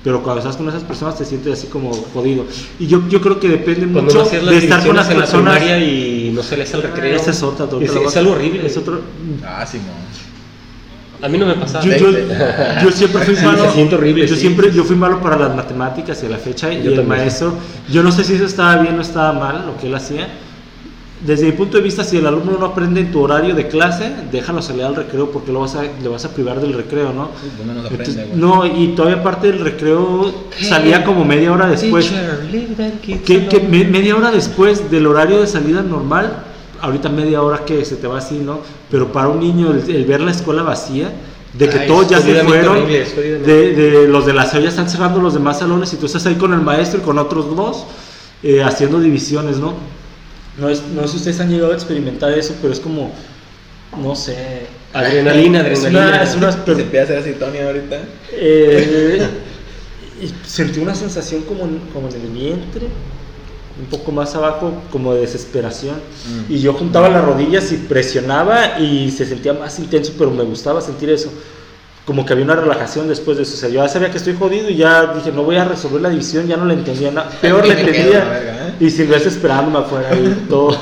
pero cuando estás con esas personas te sientes así como jodido. Y yo, yo creo que depende mucho de estar con las personas y no se les el recreo. Esa es otra, es, es, algo horrible. Es otro... Ah, sí, no. A mí no me pasaba. Yo, yo, siempre fui malo. Se siente horrible. Yo siempre yo fui malo para las matemáticas y la fecha y el maestro. Yo no sé si eso estaba bien o estaba mal lo que él hacía. Desde mi punto de vista, si el alumno no aprende en tu horario de clase, déjalo salir al recreo porque lo vas a, le vas a privar del recreo, ¿no? no, y todavía parte del recreo salía como media hora después. que, que media hora después del horario de salida normal, ahorita media hora que se te va así, ¿no? Pero para un niño el, ver la escuela vacía, de que todos ya se fueron, de, los de la ya están cerrando los demás salones y tú estás ahí con el maestro y con otros dos eh, haciendo divisiones, ¿no? No, es, no sé si ustedes han llegado a experimentar eso, pero es como, no sé... Adrenalina, adrenalina. Es una, es ¿Se puede hacer así, Tony, ahorita? Eh, sentí una sensación como, como en el vientre un poco más abajo como de desesperación. Mm. Y yo juntaba las rodillas y presionaba y se sentía más intenso, pero me gustaba sentir eso como que había una relajación después de eso. O sea, yo ya sabía que estoy jodido y ya dije, no voy a resolver la división, ya no le entendía nada. Peor le entendía. ¿eh? Y Silvestre esperándome afuera ahí, todo,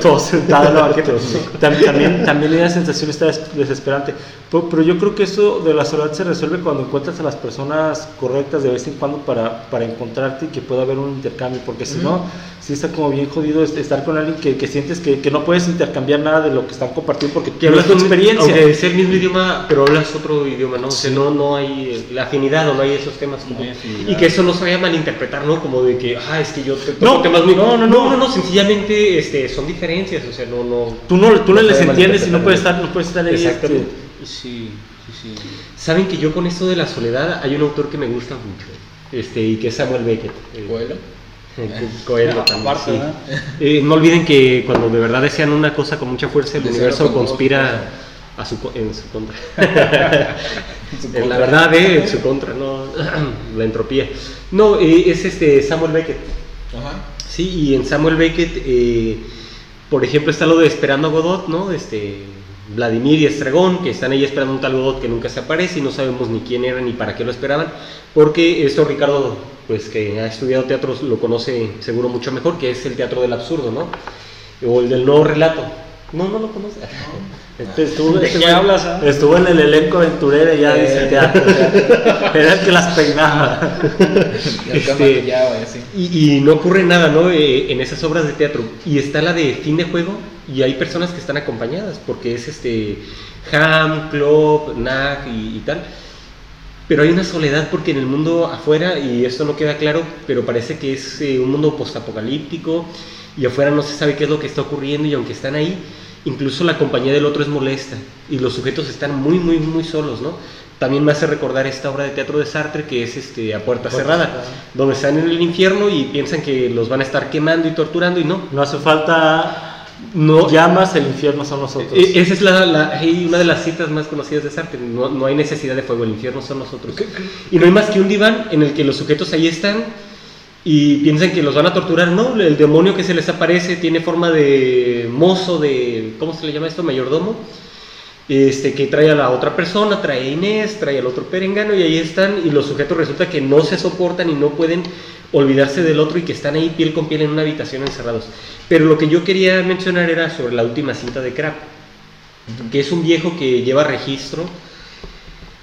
todo, sentado en la banqueta. También, también la sensación está desesperante. Pero, yo creo que eso de la soledad se resuelve cuando encuentras a las personas correctas de vez en cuando para, para encontrarte y que pueda haber un intercambio. Porque si no, sí está como bien jodido estar con alguien que, que sientes que, que, no puedes intercambiar nada de lo que están compartiendo porque hablas tu experiencia. Aunque es el mismo idioma, pero hablas otro idioma, ¿no? O sea, no, no hay la afinidad o no hay esos temas. Como, y que eso no se vaya a malinterpretar, ¿no? Como de que, ah, es que yo te no, temas muy... No, no, no, no, no, sencillamente este, son diferencias, o sea, no... no tú no, tú no, les entiendes y no puedes estar, no puedes estar ahí. Exactamente. Este... Sí, sí, sí. Saben que yo con esto de la soledad hay un autor que me gusta mucho, este, y que es Samuel Beckett. ¿Coelho? Coelho también, eh, no olviden que cuando de verdad desean una cosa con mucha fuerza, el universo conspira a su, en su contra. en la verdad, eh, en su contra, no la entropía. No, eh, es este Samuel Beckett. Ajá. Sí, y en Samuel Beckett, eh, por ejemplo, está lo de Esperando a Godot, ¿no? Este, Vladimir y Estragón, que están ahí esperando un tal Godot que nunca se aparece y no sabemos ni quién era ni para qué lo esperaban, porque esto Ricardo, pues que ha estudiado teatro, lo conoce seguro mucho mejor, que es el teatro del absurdo, ¿no? O el del nuevo relato. No, no lo conoce. Este estuvo, ¿De qué hablas? Ah? Estuvo en el elenco aventurero ya dice teatro. Era el que las peinaba. este, y, y, no ocurre nada, ¿no? Eh, en esas obras de teatro. Y está la de fin de juego y hay personas que están acompañadas porque es este Ham, Klopp, Nag y, y tal. Pero hay una soledad porque en el mundo afuera, y esto no queda claro, pero parece que es eh, un mundo postapocalíptico y afuera no se sabe qué es lo que está ocurriendo y aunque están ahí, incluso la compañía del otro es molesta y los sujetos están muy, muy, muy solos, ¿no? También me hace recordar esta obra de teatro de Sartre que es este, A Puerta, cerrada, donde están en el infierno y piensan que los van a estar quemando y torturando y no. No hace falta no, llamas, el infierno son nosotros. E, esa es la, una de las citas más conocidas de Sartre. No, no, hay necesidad de fuego, el infierno son nosotros. Y no hay más que un diván en el que los sujetos ahí están y piensan que los van a torturar. No, el demonio que se les aparece tiene forma de mozo, de. ¿Cómo se le llama esto? Mayordomo. Este, que trae a la otra persona, trae a Inés, trae al otro perengano y ahí están. Y los sujetos resulta que no se soportan y no pueden olvidarse del otro y que están ahí piel con piel en una habitación encerrados. Pero lo que yo quería mencionar era sobre la última cinta de Crap, que es un viejo que lleva registro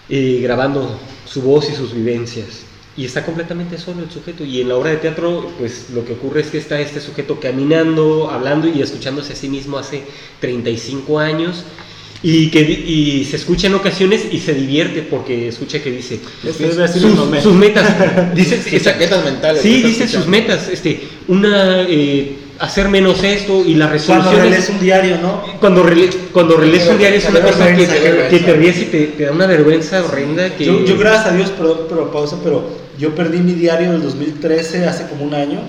eh, grabando su voz y sus vivencias y está completamente solo el sujeto. Y en la obra de teatro, pues lo que ocurre es que está este sujeto caminando, hablando y escuchándose a sí mismo hace 35 años. y que y se escucha en ocasiones y se divierte porque escucha que dice ser sus, sus metas dice Sus chaquetas mentales. sí dice sus metas este una eh, hacer menos esto y las Cuando resoluciones relees un diario, ¿no? cuando rele- cuando relees un diario es una cosa que, te ríes y te, te da una vergüenza horrenda que Yo, yo gracias a Dios, perdón, pero pausa, pero yo perdí mi diario del 2013 hace como un año.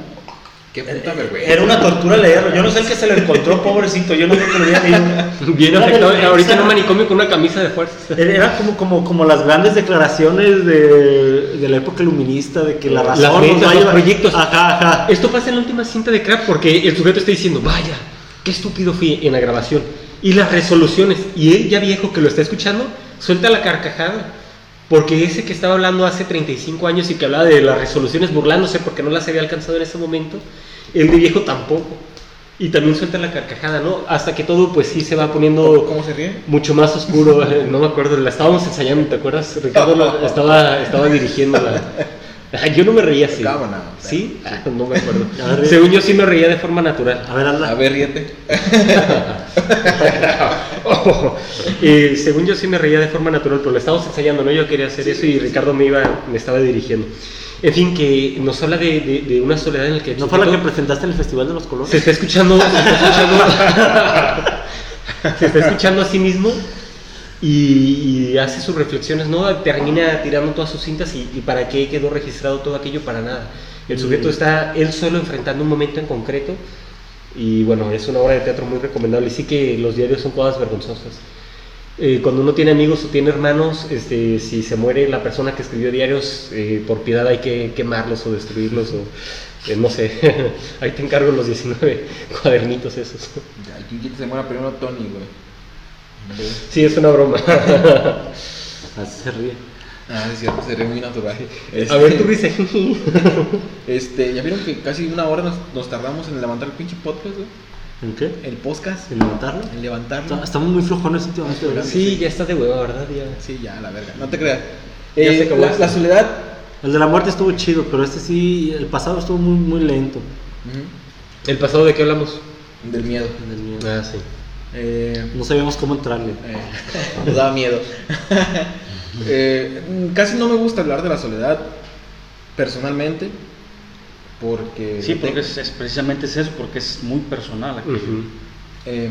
Qué puta vergüenza. Era una tortura leerlo. Yo no sé el que se lo encontró, pobrecito. Yo no creo que lo había leído. bien Una afectado vergüenza. ahorita en un manicomio con una camisa de fuerzas Era como, como, como las grandes declaraciones de, de la época iluminista, de que la Las razón metas, nos va a los proyectos. Ajá, ajá. Esto pasa en la última cinta de Crap porque el sujeto está diciendo, vaya, qué estúpido fui en la grabación. Y las resoluciones, y él ya viejo que lo está escuchando, suelta la carcajada. Porque ese que estaba hablando hace 35 años y que hablaba de las resoluciones burlándose porque no las había alcanzado en ese momento, el de viejo tampoco. Y también suelta la carcajada, ¿no? Hasta que todo pues sí se va poniendo ¿Cómo se ríe? mucho más oscuro, eh, no me acuerdo, la estábamos ensayando, ¿te acuerdas? Ricardo lo- estaba, estaba dirigiendo la... Yo no me reía así. Cámara. ¿Sí? Ah, no me acuerdo. Ver, Según yo sí me reía de forma natural. A ver, hazla. A ver, ríete. Oh, eh, según yo sí me reía de forma natural, pero lo estábamos ensayando, ¿no? Yo quería hacer eso y Ricardo me iba, me estaba dirigiendo. En fin, que nos habla de, de- de una soledad en la que... ¿No fue la que sujeto presentaste en el Festival de los Colores? Se está escuchando... Se está escuchando, se está escuchando a sí mismo y, y hace sus reflexiones, ¿no? Termina tirando todas sus cintas y, y ¿para qué quedó registrado todo aquello? Para nada. El sujeto Mm. está él solo enfrentando un momento en concreto y bueno, es una obra de teatro muy recomendable. Y sí que los diarios son todas vergonzosas. Eh, cuando uno tiene amigos o tiene hermanos, este, si se muere la persona que escribió diarios, eh, por piedad hay que quemarlos o destruirlos o eh, no sé. Ahí te encargo los 19 cuadernitos esos. Ya, se muera primero Tony, güey. Sí, es una broma. Así se ríe. Ah, es cierto, sería muy natural. A ver tu risa. Este, ¿ya vieron que casi una hora nos, nos tardamos en levantar el pinche podcast, güey? ¿En qué? El podcast. ¿En levantarlo? En levantarlo. Está- Estamos muy flojones últimamente, ¿verdad? Sí, ya está de hueva, ¿verdad? Ya. Sí, ya, la verga. No te creas. Ya Eh, se acabó la, esto. la soledad. El de la muerte estuvo chido, pero este sí, el pasado estuvo muy, muy lento. ¿El pasado de qué hablamos? Del miedo. En el mío. Ah, sí. Eh, No sabíamos cómo entrarle. eh, nos daba miedo. Eh, mm, casi no me gusta hablar de la soledad personalmente. Porque. Sí, porque es, es precisamente es eso, porque es muy personal. aquí. Eh,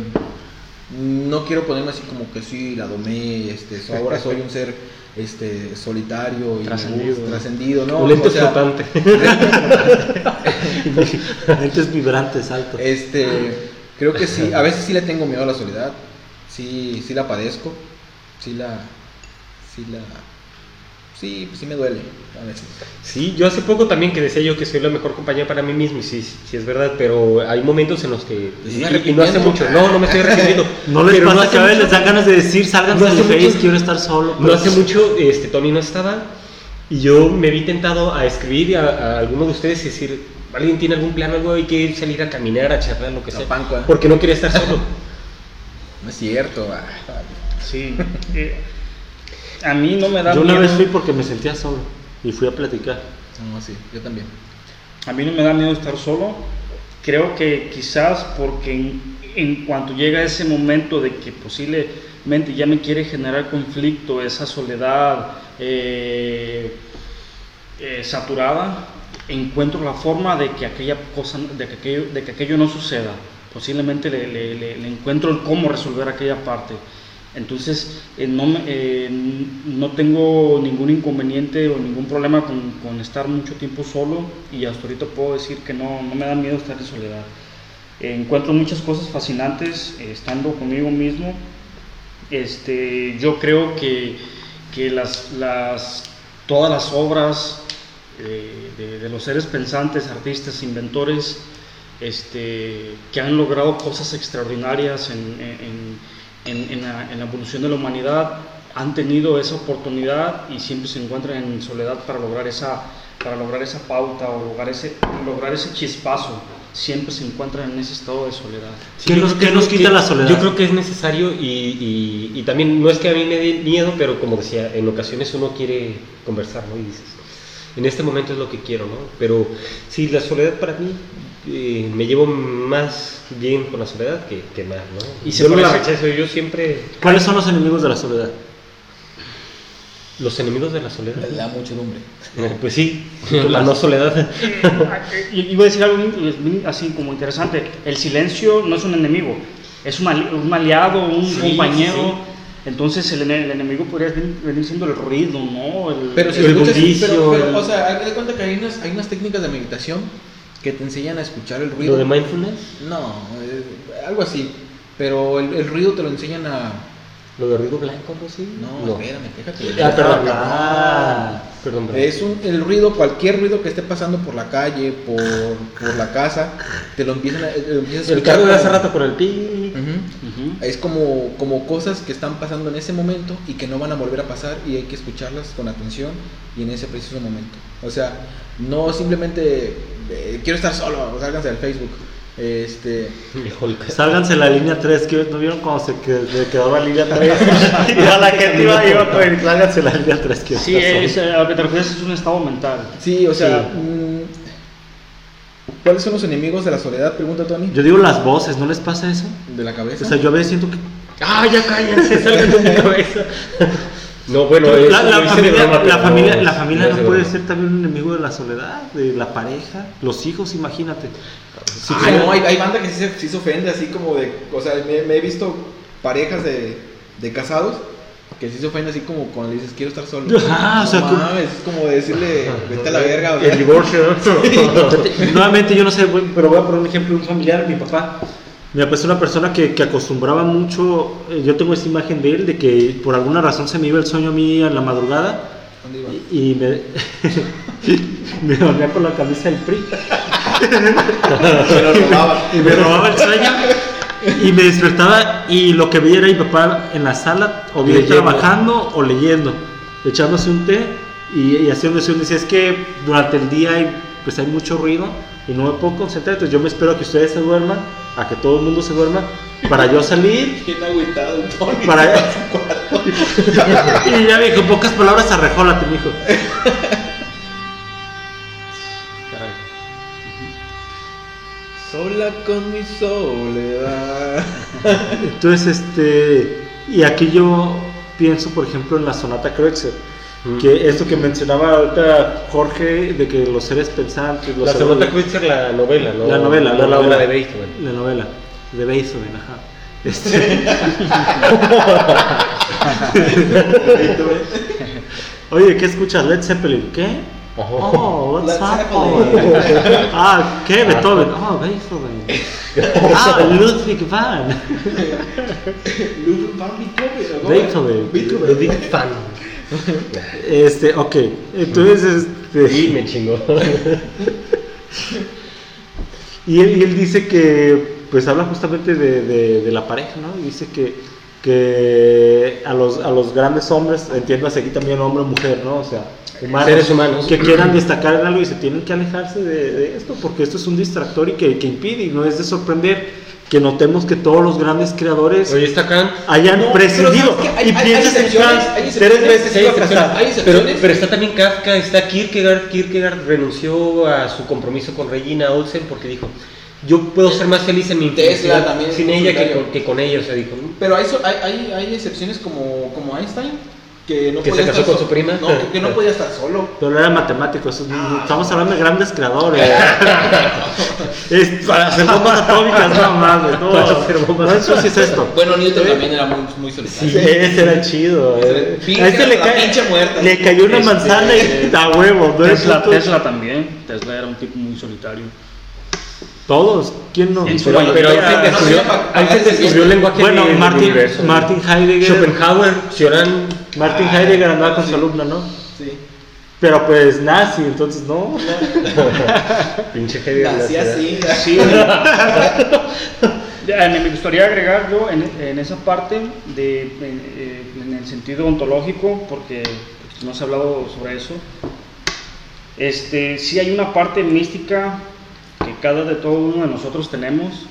no quiero ponerme así como que sí, la domé, este, ahora soy un ser este, solitario y Trascendido. ¿no? Un lente O sea, flotante. Lentes vibrantes, altos. Este, creo que sí, a veces sí le tengo miedo a la soledad, sí, sí la padezco, sí la, sí la, sí, pues sí me duele a veces. Sí, yo hace poco también que decía yo que soy la mejor compañía para mí mismo, y sí, sí es verdad, pero hay momentos en los que... Y, y no hace mucho, no, no me estoy arrepintiendo. No les pero pasa hace que a veces les dan ganas de decir, salgan No hace Face, mucho- quiero estar solo. No hace mucho, este, Tony no estaba, y yo me vi tentado a escribir a, a alguno de ustedes y decir, ¿alguien tiene algún plan, algo? Hay que salir a caminar, a charlar, lo que sea. Tapanco, ¿eh? Porque no quería estar solo. No es cierto, ah, Sí. eh, a mí no me da Yo una miedo. vez fui porque me sentía solo y fui a platicar. no, sí, yo también. A mí no me da miedo estar solo. Creo que quizás porque en, en cuanto llega ese momento de que posiblemente ya me quiere generar conflicto, esa soledad eh, eh, saturada, encuentro la forma de que aquella cosa, de que aquello, de que aquello no suceda. Posiblemente le, le- le- le encuentro el cómo resolver aquella parte. Entonces, eh, no, eh, no tengo ningún inconveniente o ningún problema con, estar mucho tiempo solo y hasta ahorita puedo decir que no, no me da miedo estar en soledad. Encuentro muchas cosas fascinantes eh, estando conmigo mismo. Este, yo creo que, que las, las, todas las obras de, los seres pensantes, artistas, inventores, este, que han logrado cosas extraordinarias en- en- en la, en la evolución de la humanidad, han tenido esa oportunidad y siempre se encuentran en soledad para lograr esa, para lograr esa pauta o lograr ese, lograr ese chispazo. Siempre se encuentran en ese estado de soledad. ¿Qué yo nos- que qué nos quita la soledad? Yo creo que es necesario y, y- y también no es que a mí me dé miedo, pero como decía, en ocasiones uno quiere conversar, ¿no? Y dices, en este momento es lo que quiero, ¿no? Pero sí, la soledad para mí eh, me llevo más bien con la soledad que, que mal, ¿no? Y yo se no la rechazo, yo siempre... ¿Cuáles son los enemigos de la soledad? Los enemigos de la soledad. Le da muchedumbre. Pues sí, la no soledad. Y- Iba a decir algo así como interesante. El silencio no es un enemigo, es un, ali- un aliado, un Sí, compañero. sí. Entonces el, el enemigo podría ven- venir siendo el ruido, ¿no? El- Pero si El escuchas, bullicio, pero, pero, el- o sea, de cuenta que hay unas, hay unas técnicas de meditación que te enseñan a escuchar el ruido. Lo de mindfulness, No, eh, algo así. Pero el, el ruido te lo enseñan a. lo de ruido blanco, algo así. No, espérame, déjate. Ah, perdón. Ah, Perdón, perdón. Es un, el ruido, cualquier ruido que esté pasando por la calle, por, por la casa, te lo empiezan a, eh, lo empiezas a el carro de hace rato con el pi. Ujú. Ujú. Es como, como cosas que están pasando en ese momento y que no van a volver a pasar y hay que escucharlas con atención y en ese preciso momento. O sea, no simplemente eh, quiero estar solo, sálganse del Facebook. Este, Híjole. Sálganse la línea 3, que ¿no vieron cuando se quedó la línea 3? y a la gente iba, iba con sálganse la línea 3. Que Sí, es, a lo que te refieres es un estado mental. sí, o sea, Sí. mm, ¿cuáles son los enemigos de la soledad? Pregunta Tony. Yo digo las voces, ¿no les pasa eso? De la cabeza. O sea, yo a veces siento que ¡Ah, ya cállense! ¡Salgan de mi cabeza! No, bueno, es, la, familia, broma, la familia, no- la familia es no de puede broma. ser también un enemigo de la soledad, de la pareja, los hijos, imagínate. Ah, no, hay, hay banda que sí se, sí se ofende así como de, o sea, me, me he visto parejas de, de casados que sí se ofende así como cuando le dices quiero estar solo. Ah, o No sea, tú- mames, es como decirle vete a la verga. o sea. El divorcio, ¿no? Nuevamente, yo no sé, voy- pero voy a poner un ejemplo de un familiar, mi papá. Mi papá es una persona que, que acostumbraba mucho, eh, yo tengo esta imagen de él, de que por alguna razón se me iba el sueño a mí en la madrugada ¿Dónde iba? y, y me, me dormía con la camisa del PRI robaba. y me robaba el sueño y me despertaba y lo que veía era mi papá en la sala o bien Leyendo. trabajando o leyendo, echándose un té y, y haciendo eso. Decía, es que durante el día hay, pues hay mucho ruido y no me puedo concentrar, entonces yo me espero a que ustedes se duerman, a que todo el mundo se duerma, para yo salir Bien agüitado, Tony. para... y ya me dijo, en pocas palabras, arrejólate, mijo. Sola con mi soledad. Entonces, este, y aquí yo pienso, por ejemplo, en la sonata Kreutzer, Mm. que esto que mencionaba ahorita Jorge, de que los seres pensantes, los La seres- Sonata Kreutzer, la novela, ¿no? la novela, no la la novela. de Beethoven. la novela de Beethoven, ajá. Este- Oye, ¿qué escuchas? Led Zeppelin, ¿qué? Oh, what's Led up? Zeppelin. Ah, ¿qué? Beethoven. Oh, Beethoven. Ah, Ludwig van. Ludwig van Beethoven. Beethoven. Beethoven. Ludwig fan. Este, ok. Entonces, este. Y me chingó. Y él, y él dice que, pues habla justamente de, de- de la pareja, ¿no? Y dice que, que a, los, a los grandes hombres, entiéndase aquí también hombre o mujer, ¿no? O sea, humanos, Seres humanos. que quieran destacar en algo y se tienen que alejarse de, de esto, porque esto es un distractor y que, que impide, y no es de sorprender que notemos que todos los grandes creadores Oye, está Kant. hayan No, pero. Hay- y hay- piensas hay en excepciones, Kant tres veces hay iba a excepciones, casar. hay Pero, pero está también Kafka, está Kierkegaard. Kierkegaard renunció a su compromiso con Regina Olsen porque dijo: Yo puedo ser más feliz en mi Tesla también sin ella que con, que con ella. O sea, dijo: Pero hay, so- hay, hay, hay excepciones como, como Einstein, que no Que podía se casó estar con su prima. No, que, que no podía estar solo. Pero era matemático, eso es- Ah. estamos hablando de grandes creadores. es para hacer bombas atómicas, no mames, no. Para hacer bombas no ensucies esto. Bueno, Newton también era muy, muy solitario. Sí, ese era chido. eh. A este le, la ca- pinche muerta. le cayó una Este, manzana y a huevo. ¿no? Tesla, Tesla también. Tesla era un tipo muy solitario. Todos, ¿quién no? Pero, pero mayoría, Einstein no descubrió, Einstein pa- descubrió el lenguaje Bueno, de- Martin, universo. Martin Heidegger. Schopenhauer, Cioran, Martin Ah, Heidegger andaba con sí. su alumna, ¿no? Sí. Pero pues nazi, entonces no. pinche Heidegger. Ciudad. así. Sí. Me me gustaría agregar yo en, en esa parte de en, eh, en el sentido ontológico, porque pues, no se ha hablado sobre eso. Este, sí hay una parte mística que cada de todo uno de nosotros tenemos.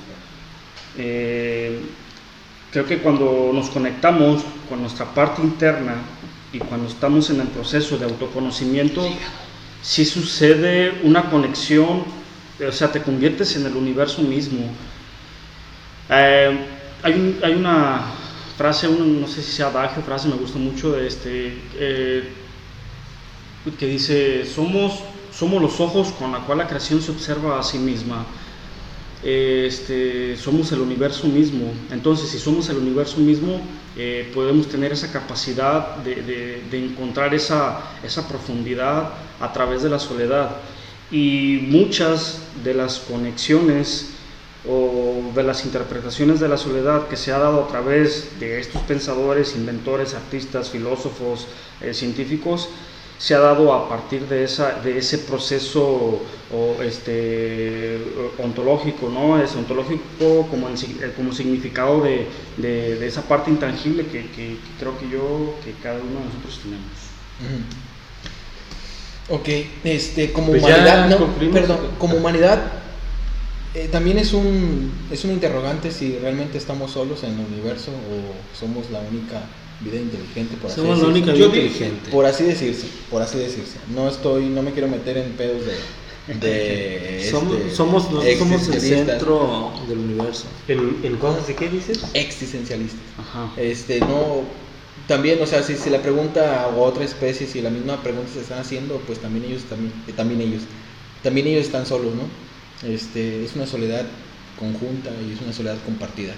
Eh, creo que cuando nos conectamos con nuestra parte interna y cuando estamos en el proceso de autoconocimiento, sí sucede una conexión o sea, te conviertes en el universo mismo. Eh, hay, hay, una frase, no sé si sea adagio, frase, me gusta mucho, este, eh, que dice, somos, somos los ojos con la cual la creación se observa a sí misma. Este, somos el universo mismo. Entonces, si somos el universo mismo, eh, podemos tener esa capacidad de, encontrar esa, esa profundidad a través de la soledad. Y muchas de las conexiones o de las interpretaciones de la soledad que se ha dado a través de estos pensadores, inventores, artistas, filósofos, eh, científicos, se ha dado a partir de, esa, de ese proceso o este, ontológico, ¿no? Es ontológico como, como significado de, de, esa parte intangible que, que, creo que yo, que cada uno de nosotros tenemos. Ok, este, como pues humanidad, no, perdón, como humanidad eh, también es un, es un interrogante si realmente estamos solos en el universo o somos la única vida inteligente, por así somos la única vida inteligente. Por así decirse, por así decirse. No estoy, no me quiero meter en pedos de... Este, somos, somos, somos el centro del universo. ¿En, ¿En, cosas de qué dices? Existencialistas. Ajá. Este, no, también, o sea, si, si la pregunta a otra especie, si la misma pregunta se están haciendo, pues también ellos, también, también ellos, también ellos están solos, ¿no? Este, es una soledad conjunta y es una soledad compartida.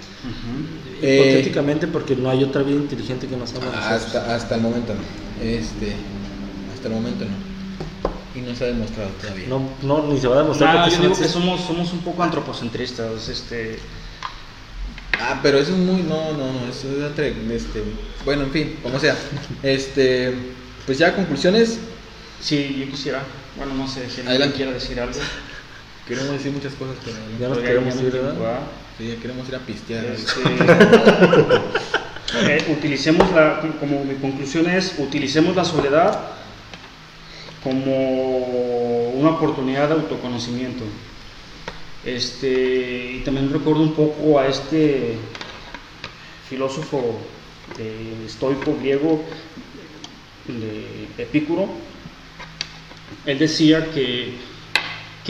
Eh, Hipotéticamente porque no hay otra vida inteligente que nos haga hasta, hasta el momento no. Este, hasta el momento no. Y no se ha demostrado todavía. No, no ni se va a demostrar. yo digo que somos, somos un poco antropocentristas. Este... Ah, pero eso es muy. No, no, no. Eso es este, Bueno, en fin, como sea. Este. Pues ya, conclusiones. Sí, yo quisiera. Bueno, no sé si alguien quiere decir algo. Queremos decir muchas cosas, pero ya nos queremos ir, ¿verdad? Sí, ya queremos ir a pistear. Este, eh, utilicemos la, como mi conclusión es, utilicemos la soledad como una oportunidad de autoconocimiento. Este, y también recuerdo un poco a este filósofo estoico griego de Epicuro. Él decía que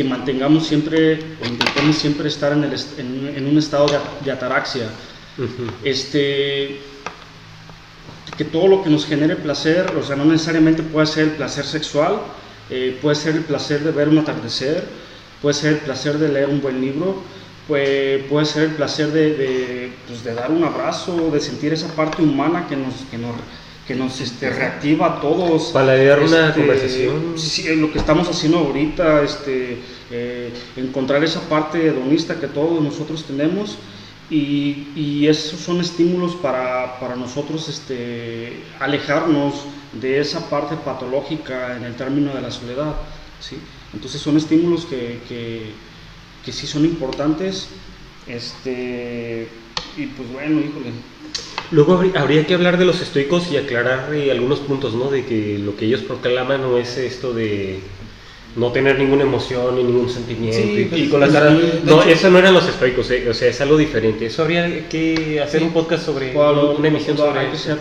que mantengamos siempre o intentemos siempre estar en, el, en, un estado de, ataraxia. este, que todo lo que nos genere placer, o sea, no necesariamente puede ser el placer sexual, eh, puede ser el placer de ver un atardecer, puede ser el placer de leer un buen libro, puede, puede ser el placer de, de, pues, de dar un abrazo, de sentir esa parte humana que nos, que nos que nos este, reactiva a todos. Para dar una este, conversación. Sí, lo que estamos haciendo ahorita, este, eh, encontrar esa parte hedonista que todos nosotros tenemos y, y esos son estímulos para, para, nosotros este, alejarnos de esa parte patológica en el término de la soledad. ¿sí? Entonces son estímulos que, que, que sí son importantes. Este, y pues bueno, híjole, Luego habría que hablar de los estoicos y aclarar eh, algunos puntos, ¿no? De que lo que ellos proclaman no es esto de no tener ninguna emoción ni ningún sentimiento y, pues, con la pues, cara no eso no eran los estoicos eh, o sea es algo diferente. Eso habría que hacer un podcast sobre una emisión sobre eso.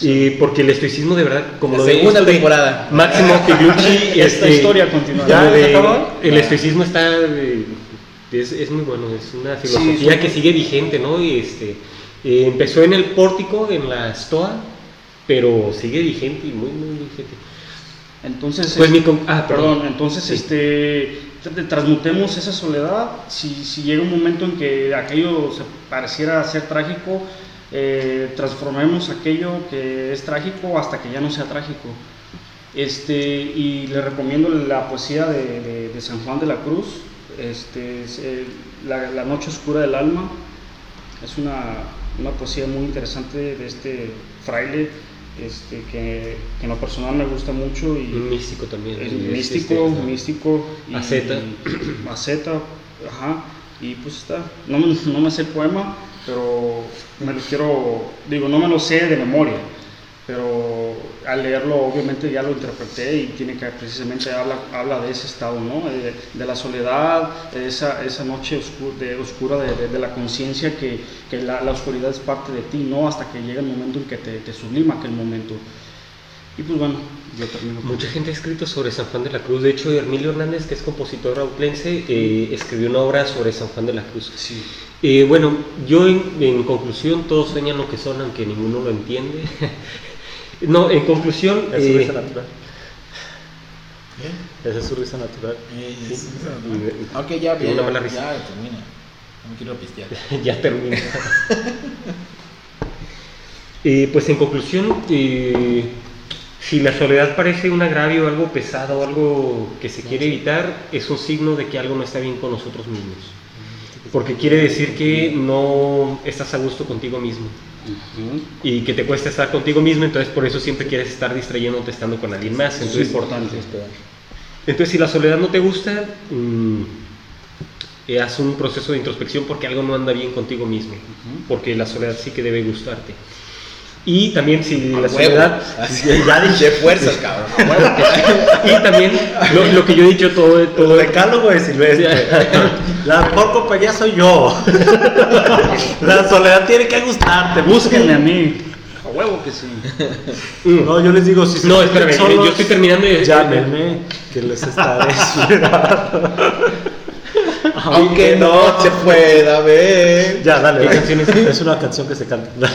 y porque el estoicismo de verdad como la lo segunda temporada. Máximo Pilucci esta historia continúa. ¿Ya el estoicismo está es, es, muy bueno es una filosofía que sigue vigente no y este eh, empezó en el pórtico, en la Stoa, pero sigue vigente y muy, muy vigente. Entonces, pues ah, perdón, entonces este, transmutemos esa soledad. Si, si, llega un momento en que aquello se pareciera ser trágico, eh, transformemos aquello que es trágico hasta que ya no sea trágico. Este, y le recomiendo la poesía de, de, San Juan de la Cruz, este, eh, la, la, Noche Oscura del Alma. Es una, una poesía muy interesante de este fraile este, que, que, en lo personal me gusta mucho. Y místico también. Es místico, este, místico. Y, Aceta. Aceta, ajá. Y pues está, no, no me sé el poema, pero me lo quiero, digo, no me lo sé de memoria, pero al leerlo obviamente ya lo interpreté y tiene que precisamente habla, habla de ese estado, ¿no? de, la soledad, de esa, esa noche de, oscura de, de la conciencia que, que la, la, oscuridad es parte de ti, ¿no? hasta que llega el momento en que te, te sublima aquel momento. Y pues bueno, Mucha gente ha escrito sobre San Juan de la Cruz. De hecho, Emilio Hernández, que es compositor autlense, eh, escribió una obra sobre San Juan de la Cruz. Sí. Eh, bueno, yo en, conclusión, todos sueñan lo que son, aunque ninguno lo entiende. no, en conclusión... Es su risa natural. ¿Eh? Esa es su risa natural. Ok, ya, ya, ya, ya termina. No me quiero pistear. ya termina. pues en conclusión, si la soledad parece un agravio, algo pesado, algo que se quiere evitar, es un signo de que algo no está bien con nosotros mismos. Porque quiere decir que no estás a gusto contigo mismo. Y que te cuesta estar contigo mismo, entonces por eso siempre quieres estar distrayéndote estando con alguien más. Entonces, es importante. Entonces, si la soledad no te gusta, mmm, haz un proceso de introspección porque algo no anda bien contigo mismo. Porque la soledad sí que debe gustarte. Y también si la soledad... ya dije fuerzas, cabrón. y también lo, que yo he dicho todo... todo el decálogo de Silvestre. la mejor compañía soy yo. la soledad tiene que gustarte. Búsquenle a mí. A huevo que sí. No, yo les digo, si No, espérame, yo, estoy terminando y... Llámenme, que les estaré aunque no se pueda ver. Ya, dale. es? una canción que se canta.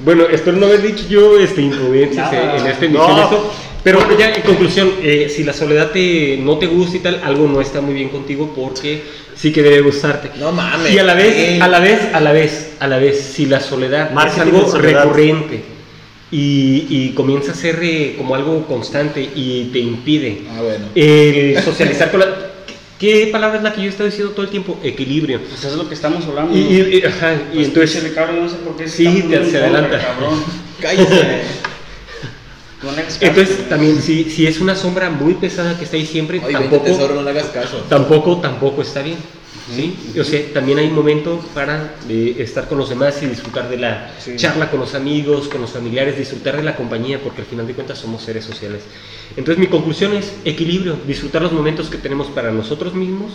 bueno, espero no haber dicho yo este, imprudencias en esta emisión. pero bueno, ya en conclusión, eh, si la soledad te, no te gusta y tal, algo no está muy bien contigo porque sí que debe gustarte. No mames. Y a la vez, a la vez, a la vez, a la vez, si la soledad es algo recurrente y, comienza a ser eh, como algo constante y te impide ah, bueno. el socializar con la... ¿Qué palabra es la que yo he estado diciendo todo el tiempo? Equilibrio. Pues eso es lo que estamos hablando. Y, ajá, y pues entonces... Se cabrón, no sé por qué sí, te, se adelanta. Cabrón. Cállate. Entonces también si, si es una sombra muy pesada que está ahí siempre, tampoco, tesoro, no le hagas caso. tampoco, tampoco está bien. ¿Sí? O sea, también hay momentos para eh, estar con los demás y disfrutar de la charla con los amigos, con los familiares, disfrutar de la compañía, porque al final de cuentas somos seres sociales. Entonces mi conclusión es equilibrio, disfrutar los momentos que tenemos para nosotros mismos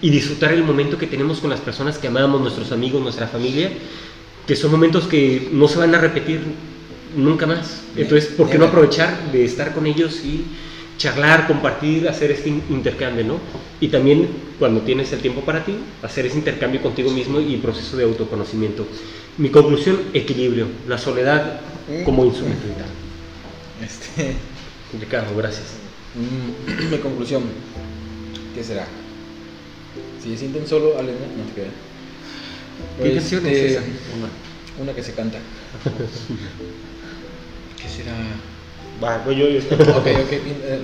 y disfrutar el momento que tenemos con las personas que amamos, nuestros amigos, nuestra familia, que son momentos que no se van a repetir nunca más. Entonces, ¿por qué no aprovechar de estar con ellos y charlar, compartir, hacer este intercambio, ¿no? Y también cuando tienes el tiempo para ti, hacer ese intercambio contigo mismo y proceso de autoconocimiento. Mi conclusión, equilibrio, la soledad como instrumento vital. Este... Ricardo, gracias. Mm, mi conclusión, ¿qué será? Si se sienten solo, no te queda. ¿Qué canción es esa? Una, una que se canta. ¿Qué será? Va, voy yo. ok, ok, eh,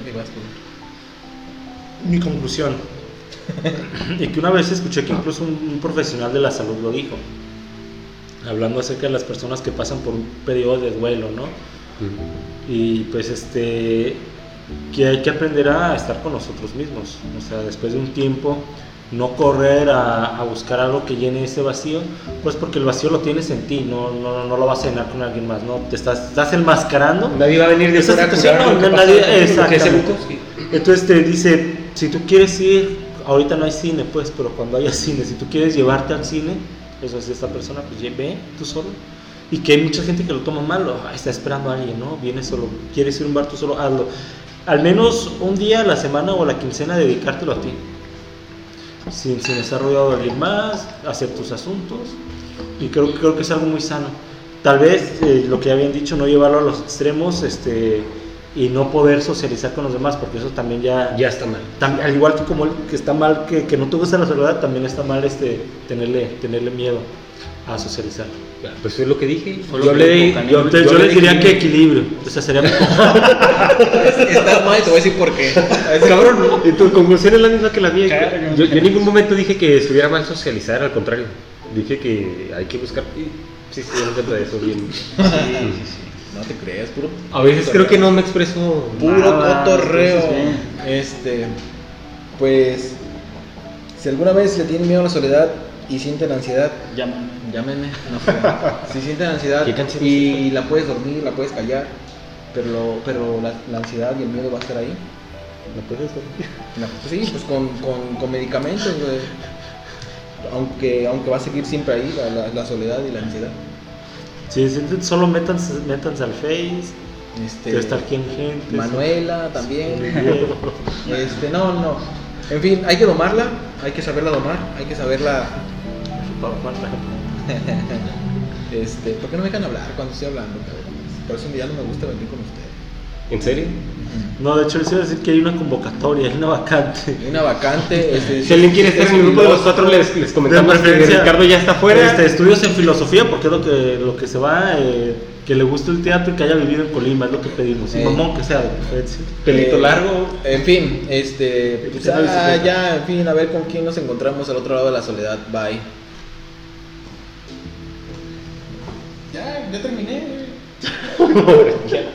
Mi conclusión. y que una vez escuché que incluso un, profesional de la salud lo dijo. Hablando acerca de las personas que pasan por un periodo de duelo, ¿no? Y pues este. Que hay que aprender a estar con nosotros mismos. O sea, después de un tiempo no correr a, buscar algo que llene ese vacío, pues porque el vacío lo tienes en ti, no, no, no lo vas a llenar con alguien más, ¿no? Te estás, estás enmascarando. Nadie va a venir de esa situación, no, nadie, Entonces te dice, si tú quieres ir, ahorita no hay cine, pues, pero cuando haya cine, si tú quieres llevarte al cine, eso es esta persona, pues ve tú solo. Y que hay mucha gente que lo toma mal, está esperando a alguien, ¿no? Viene solo, quieres ir a un bar tú solo, hazlo. Al menos un día a la semana o a la quincena dedicártelo a ti sin, sin estar rodeado de alguien más, hacer tus asuntos. Y creo, creo que es algo muy sano. Tal vez eh, lo que habían dicho, no llevarlo a los extremos este, y no poder socializar con los demás, porque eso también ya, ya está mal. al igual que como que está mal que, que no te gusta la soledad, también está mal este, tenerle, tenerle miedo a socializar. Pues es lo que dije. Yo, hablé yo, les diría que equilibrio. Esa sería mi Estás mal te voy a decir por qué. Cabrón, tu conclusión es la misma que la mía. Yo, en ningún momento dije que estuviera mal socializar, al contrario. Dije que hay que buscar. Sí, sí, yo no de eso bien. No te creas, puro. A veces creo que no me expreso. Puro cotorreo. Este. Pues. Si alguna vez le tienen miedo a la soledad, y sienten ansiedad, llámenme. Llámenme. si sienten ansiedad y la puedes dormir, la puedes callar, pero, pero la, ansiedad y el miedo va a estar ahí. ¿La puedes dormir? pues sí, pues con, con, con medicamentos, Aunque, aunque va a seguir siempre ahí la, la, soledad y la ansiedad. Sí, solo métanse, métanse al Face. Este, estar aquí en gente. Manuela también. este, no, no. En fin, hay que domarla, hay que saberla domar, hay que saberla. este, ¿por qué no me dejan hablar cuando estoy hablando, Por eso un día no me gusta venir con ustedes. ¿En serio? No, de hecho les iba a decir que hay una convocatoria, hay una vacante. Hay una vacante. Este, si alguien quiere estar en el grupo de los cuatro, les, les comentamos que Ricardo ya está fuera. Este, estudios en filosofía, porque es lo que, lo que se va, eh, que le guste el teatro y que haya vivido en Colima, es lo que pedimos. Y mamón que sea de preferencia. Pelito eh, largo. En fin, este, pues ya, ya, en fin, a ver con quién nos encontramos al otro lado de la soledad. Bye. Ya, ya terminé.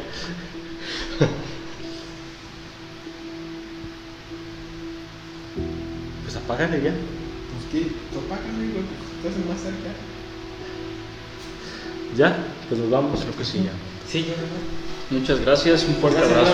apágale ya. Pues qué, pues apágale, güey, estás más cerca. ¿Ya? Pues nos vamos. Creo que sí, ya. Sí, ya, Muchas gracias, un fuerte abrazo.